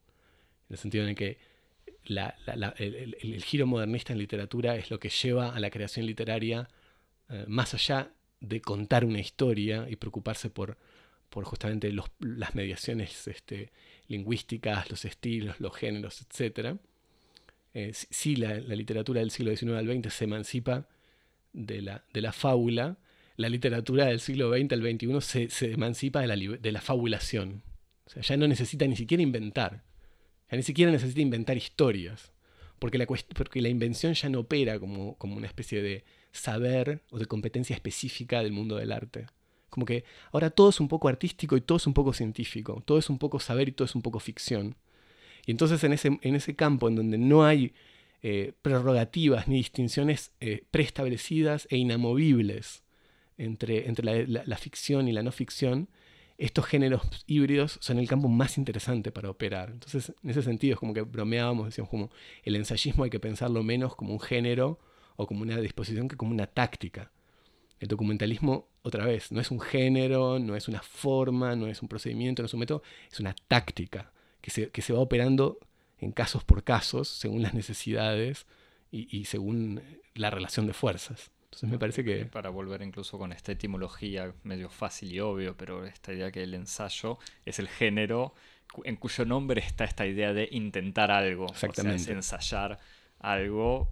el sentido en el que el, giro modernista en literatura es lo que lleva a la creación literaria eh, más allá de contar una historia y preocuparse por, justamente las mediaciones este, lingüísticas, los estilos, los géneros, etc. Eh, si la, literatura del siglo XIX al XX se emancipa de la, de la fábula, la literatura del siglo XX al XXI se, se emancipa de la, de la fabulación. O sea, ya no necesita ni siquiera inventar. Ya ni siquiera necesita inventar historias. Porque la, porque la invención ya no opera como, como una especie de, saber o de competencia específica del mundo del arte. Como que ahora todo es un poco artístico y todo es un poco científico, todo es un poco saber y todo es un poco ficción. Y entonces en ese, en ese campo en donde no hay eh, prerrogativas ni distinciones eh, preestablecidas e inamovibles entre, entre la, ficción y la no ficción, estos géneros híbridos son el campo más interesante para operar. Entonces, en ese sentido es como que bromeábamos, decíamos como el ensayismo hay que pensarlo menos como un género o como una disposición que como una táctica. El documentalismo, otra vez, no es un género, no es una forma, no es un procedimiento, no es un método, es una táctica que se, que se va operando en casos por casos, según las necesidades y, según la relación de fuerzas. Entonces me parece que... Para volver incluso con esta etimología medio fácil y obvio, pero esta idea que el ensayo es el género en cuyo nombre está esta idea de intentar algo. Exactamente. O sea, ensayar algo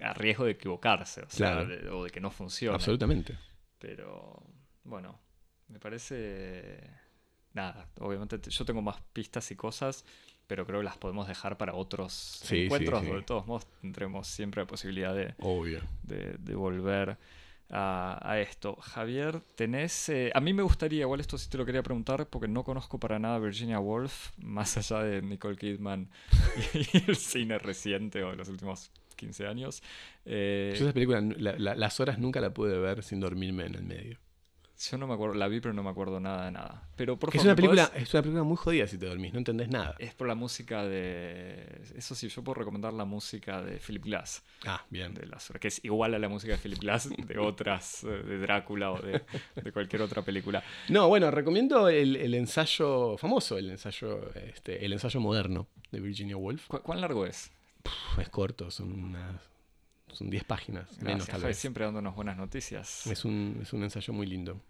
a riesgo de equivocarse, o, sea, de, o de que no funcione. Absolutamente. Pero bueno, me parece... Nada, obviamente yo tengo más pistas y cosas, pero creo que las podemos dejar para otros encuentros. de todos modos tendremos siempre la posibilidad de, Obvio. de, volver a, esto. Javier, tenés... Eh, a mí me gustaría, igual esto sí te lo quería preguntar, porque no conozco para nada Virginia Woolf, más allá de Nicole Kidman y el cine reciente o de los últimos 15 años. Eh, Yo esa película, las horas nunca la pude ver sin dormirme en el medio. Yo no me acuerdo, la vi pero no me acuerdo nada de nada. Pero por es, una película, es una película muy jodida si te dormís, no entendés nada. Es por la música de... Eso sí, yo puedo recomendar la música de Philip Glass. Ah, bien. De que es igual a la música de Philip Glass de otras, eh, de Drácula o de, cualquier otra película. No, bueno, recomiendo el, ensayo famoso, el ensayo, este, el ensayo moderno de Virginia Woolf. ¿Cuán largo es? es corto, son unas son 10 páginas, menos tal vez. Siempre dándonos buenas noticias. Es un, es un ensayo muy lindo.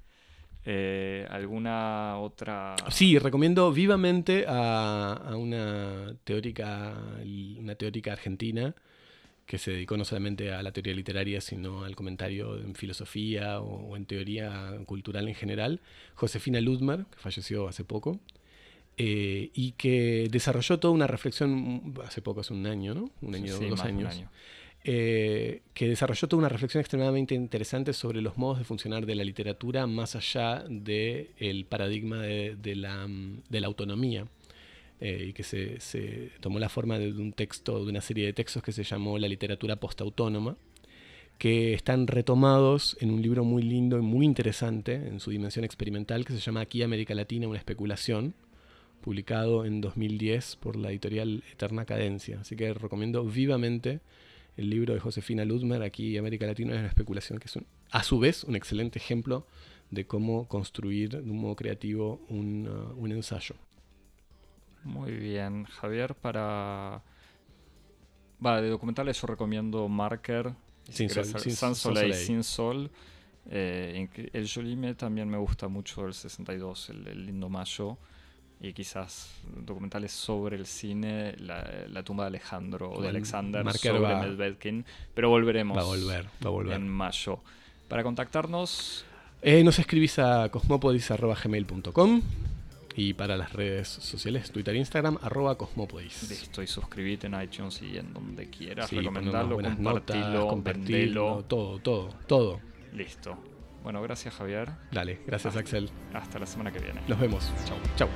Eh, ¿Alguna otra...? Sí, recomiendo vivamente a, una teórica, una teórica argentina que se dedicó no solamente a la teoría literaria, sino al comentario en filosofía o, en teoría cultural en general, Josefina Ludmer, que falleció hace poco, eh, y que desarrolló toda una reflexión, hace poco, hace un año, ¿no? Un año, dos años. Eh, que desarrolló toda una reflexión extremadamente interesante sobre los modos de funcionar de la literatura más allá del paradigma de, la, autonomía. Eh, y que se, tomó la forma de, un texto, de una serie de textos que se llamó La literatura postautónoma, que están retomados en un libro muy lindo y muy interesante en su dimensión experimental que se llama Aquí América Latina, una especulación, publicado en 2010 por la editorial Eterna Cadencia. Así que recomiendo vivamente el libro de Josefina Ludmer, aquí América Latina es una especulación, que es a su vez un excelente ejemplo de cómo construir de un modo creativo un, uh, ensayo. Muy bien, Javier, para... Va, de documentales yo recomiendo Marker, sin, sol, sin, San Soleil, Sin Sol. Eh, el Jolime también me gusta mucho, el 62, el Lindo Mayo y quizás documentales sobre el cine, la, tumba de Alejandro o de Alexander sobre Medvedkin, pero volveremos va a volver, va a volver. en mayo. Para contactarnos... Eh, nos escribís a cosmopodis.gmail.com y para las redes sociales, Twitter e Instagram, arroba cosmopodis. Listo, y suscribite en iTunes y en donde quieras, recomendarlo, compartirlo, compartirlo, todo, todo, todo. Listo. Bueno, gracias Javier. Dale, gracias Axel. Hasta la semana que viene. Nos vemos. Chau. Chau.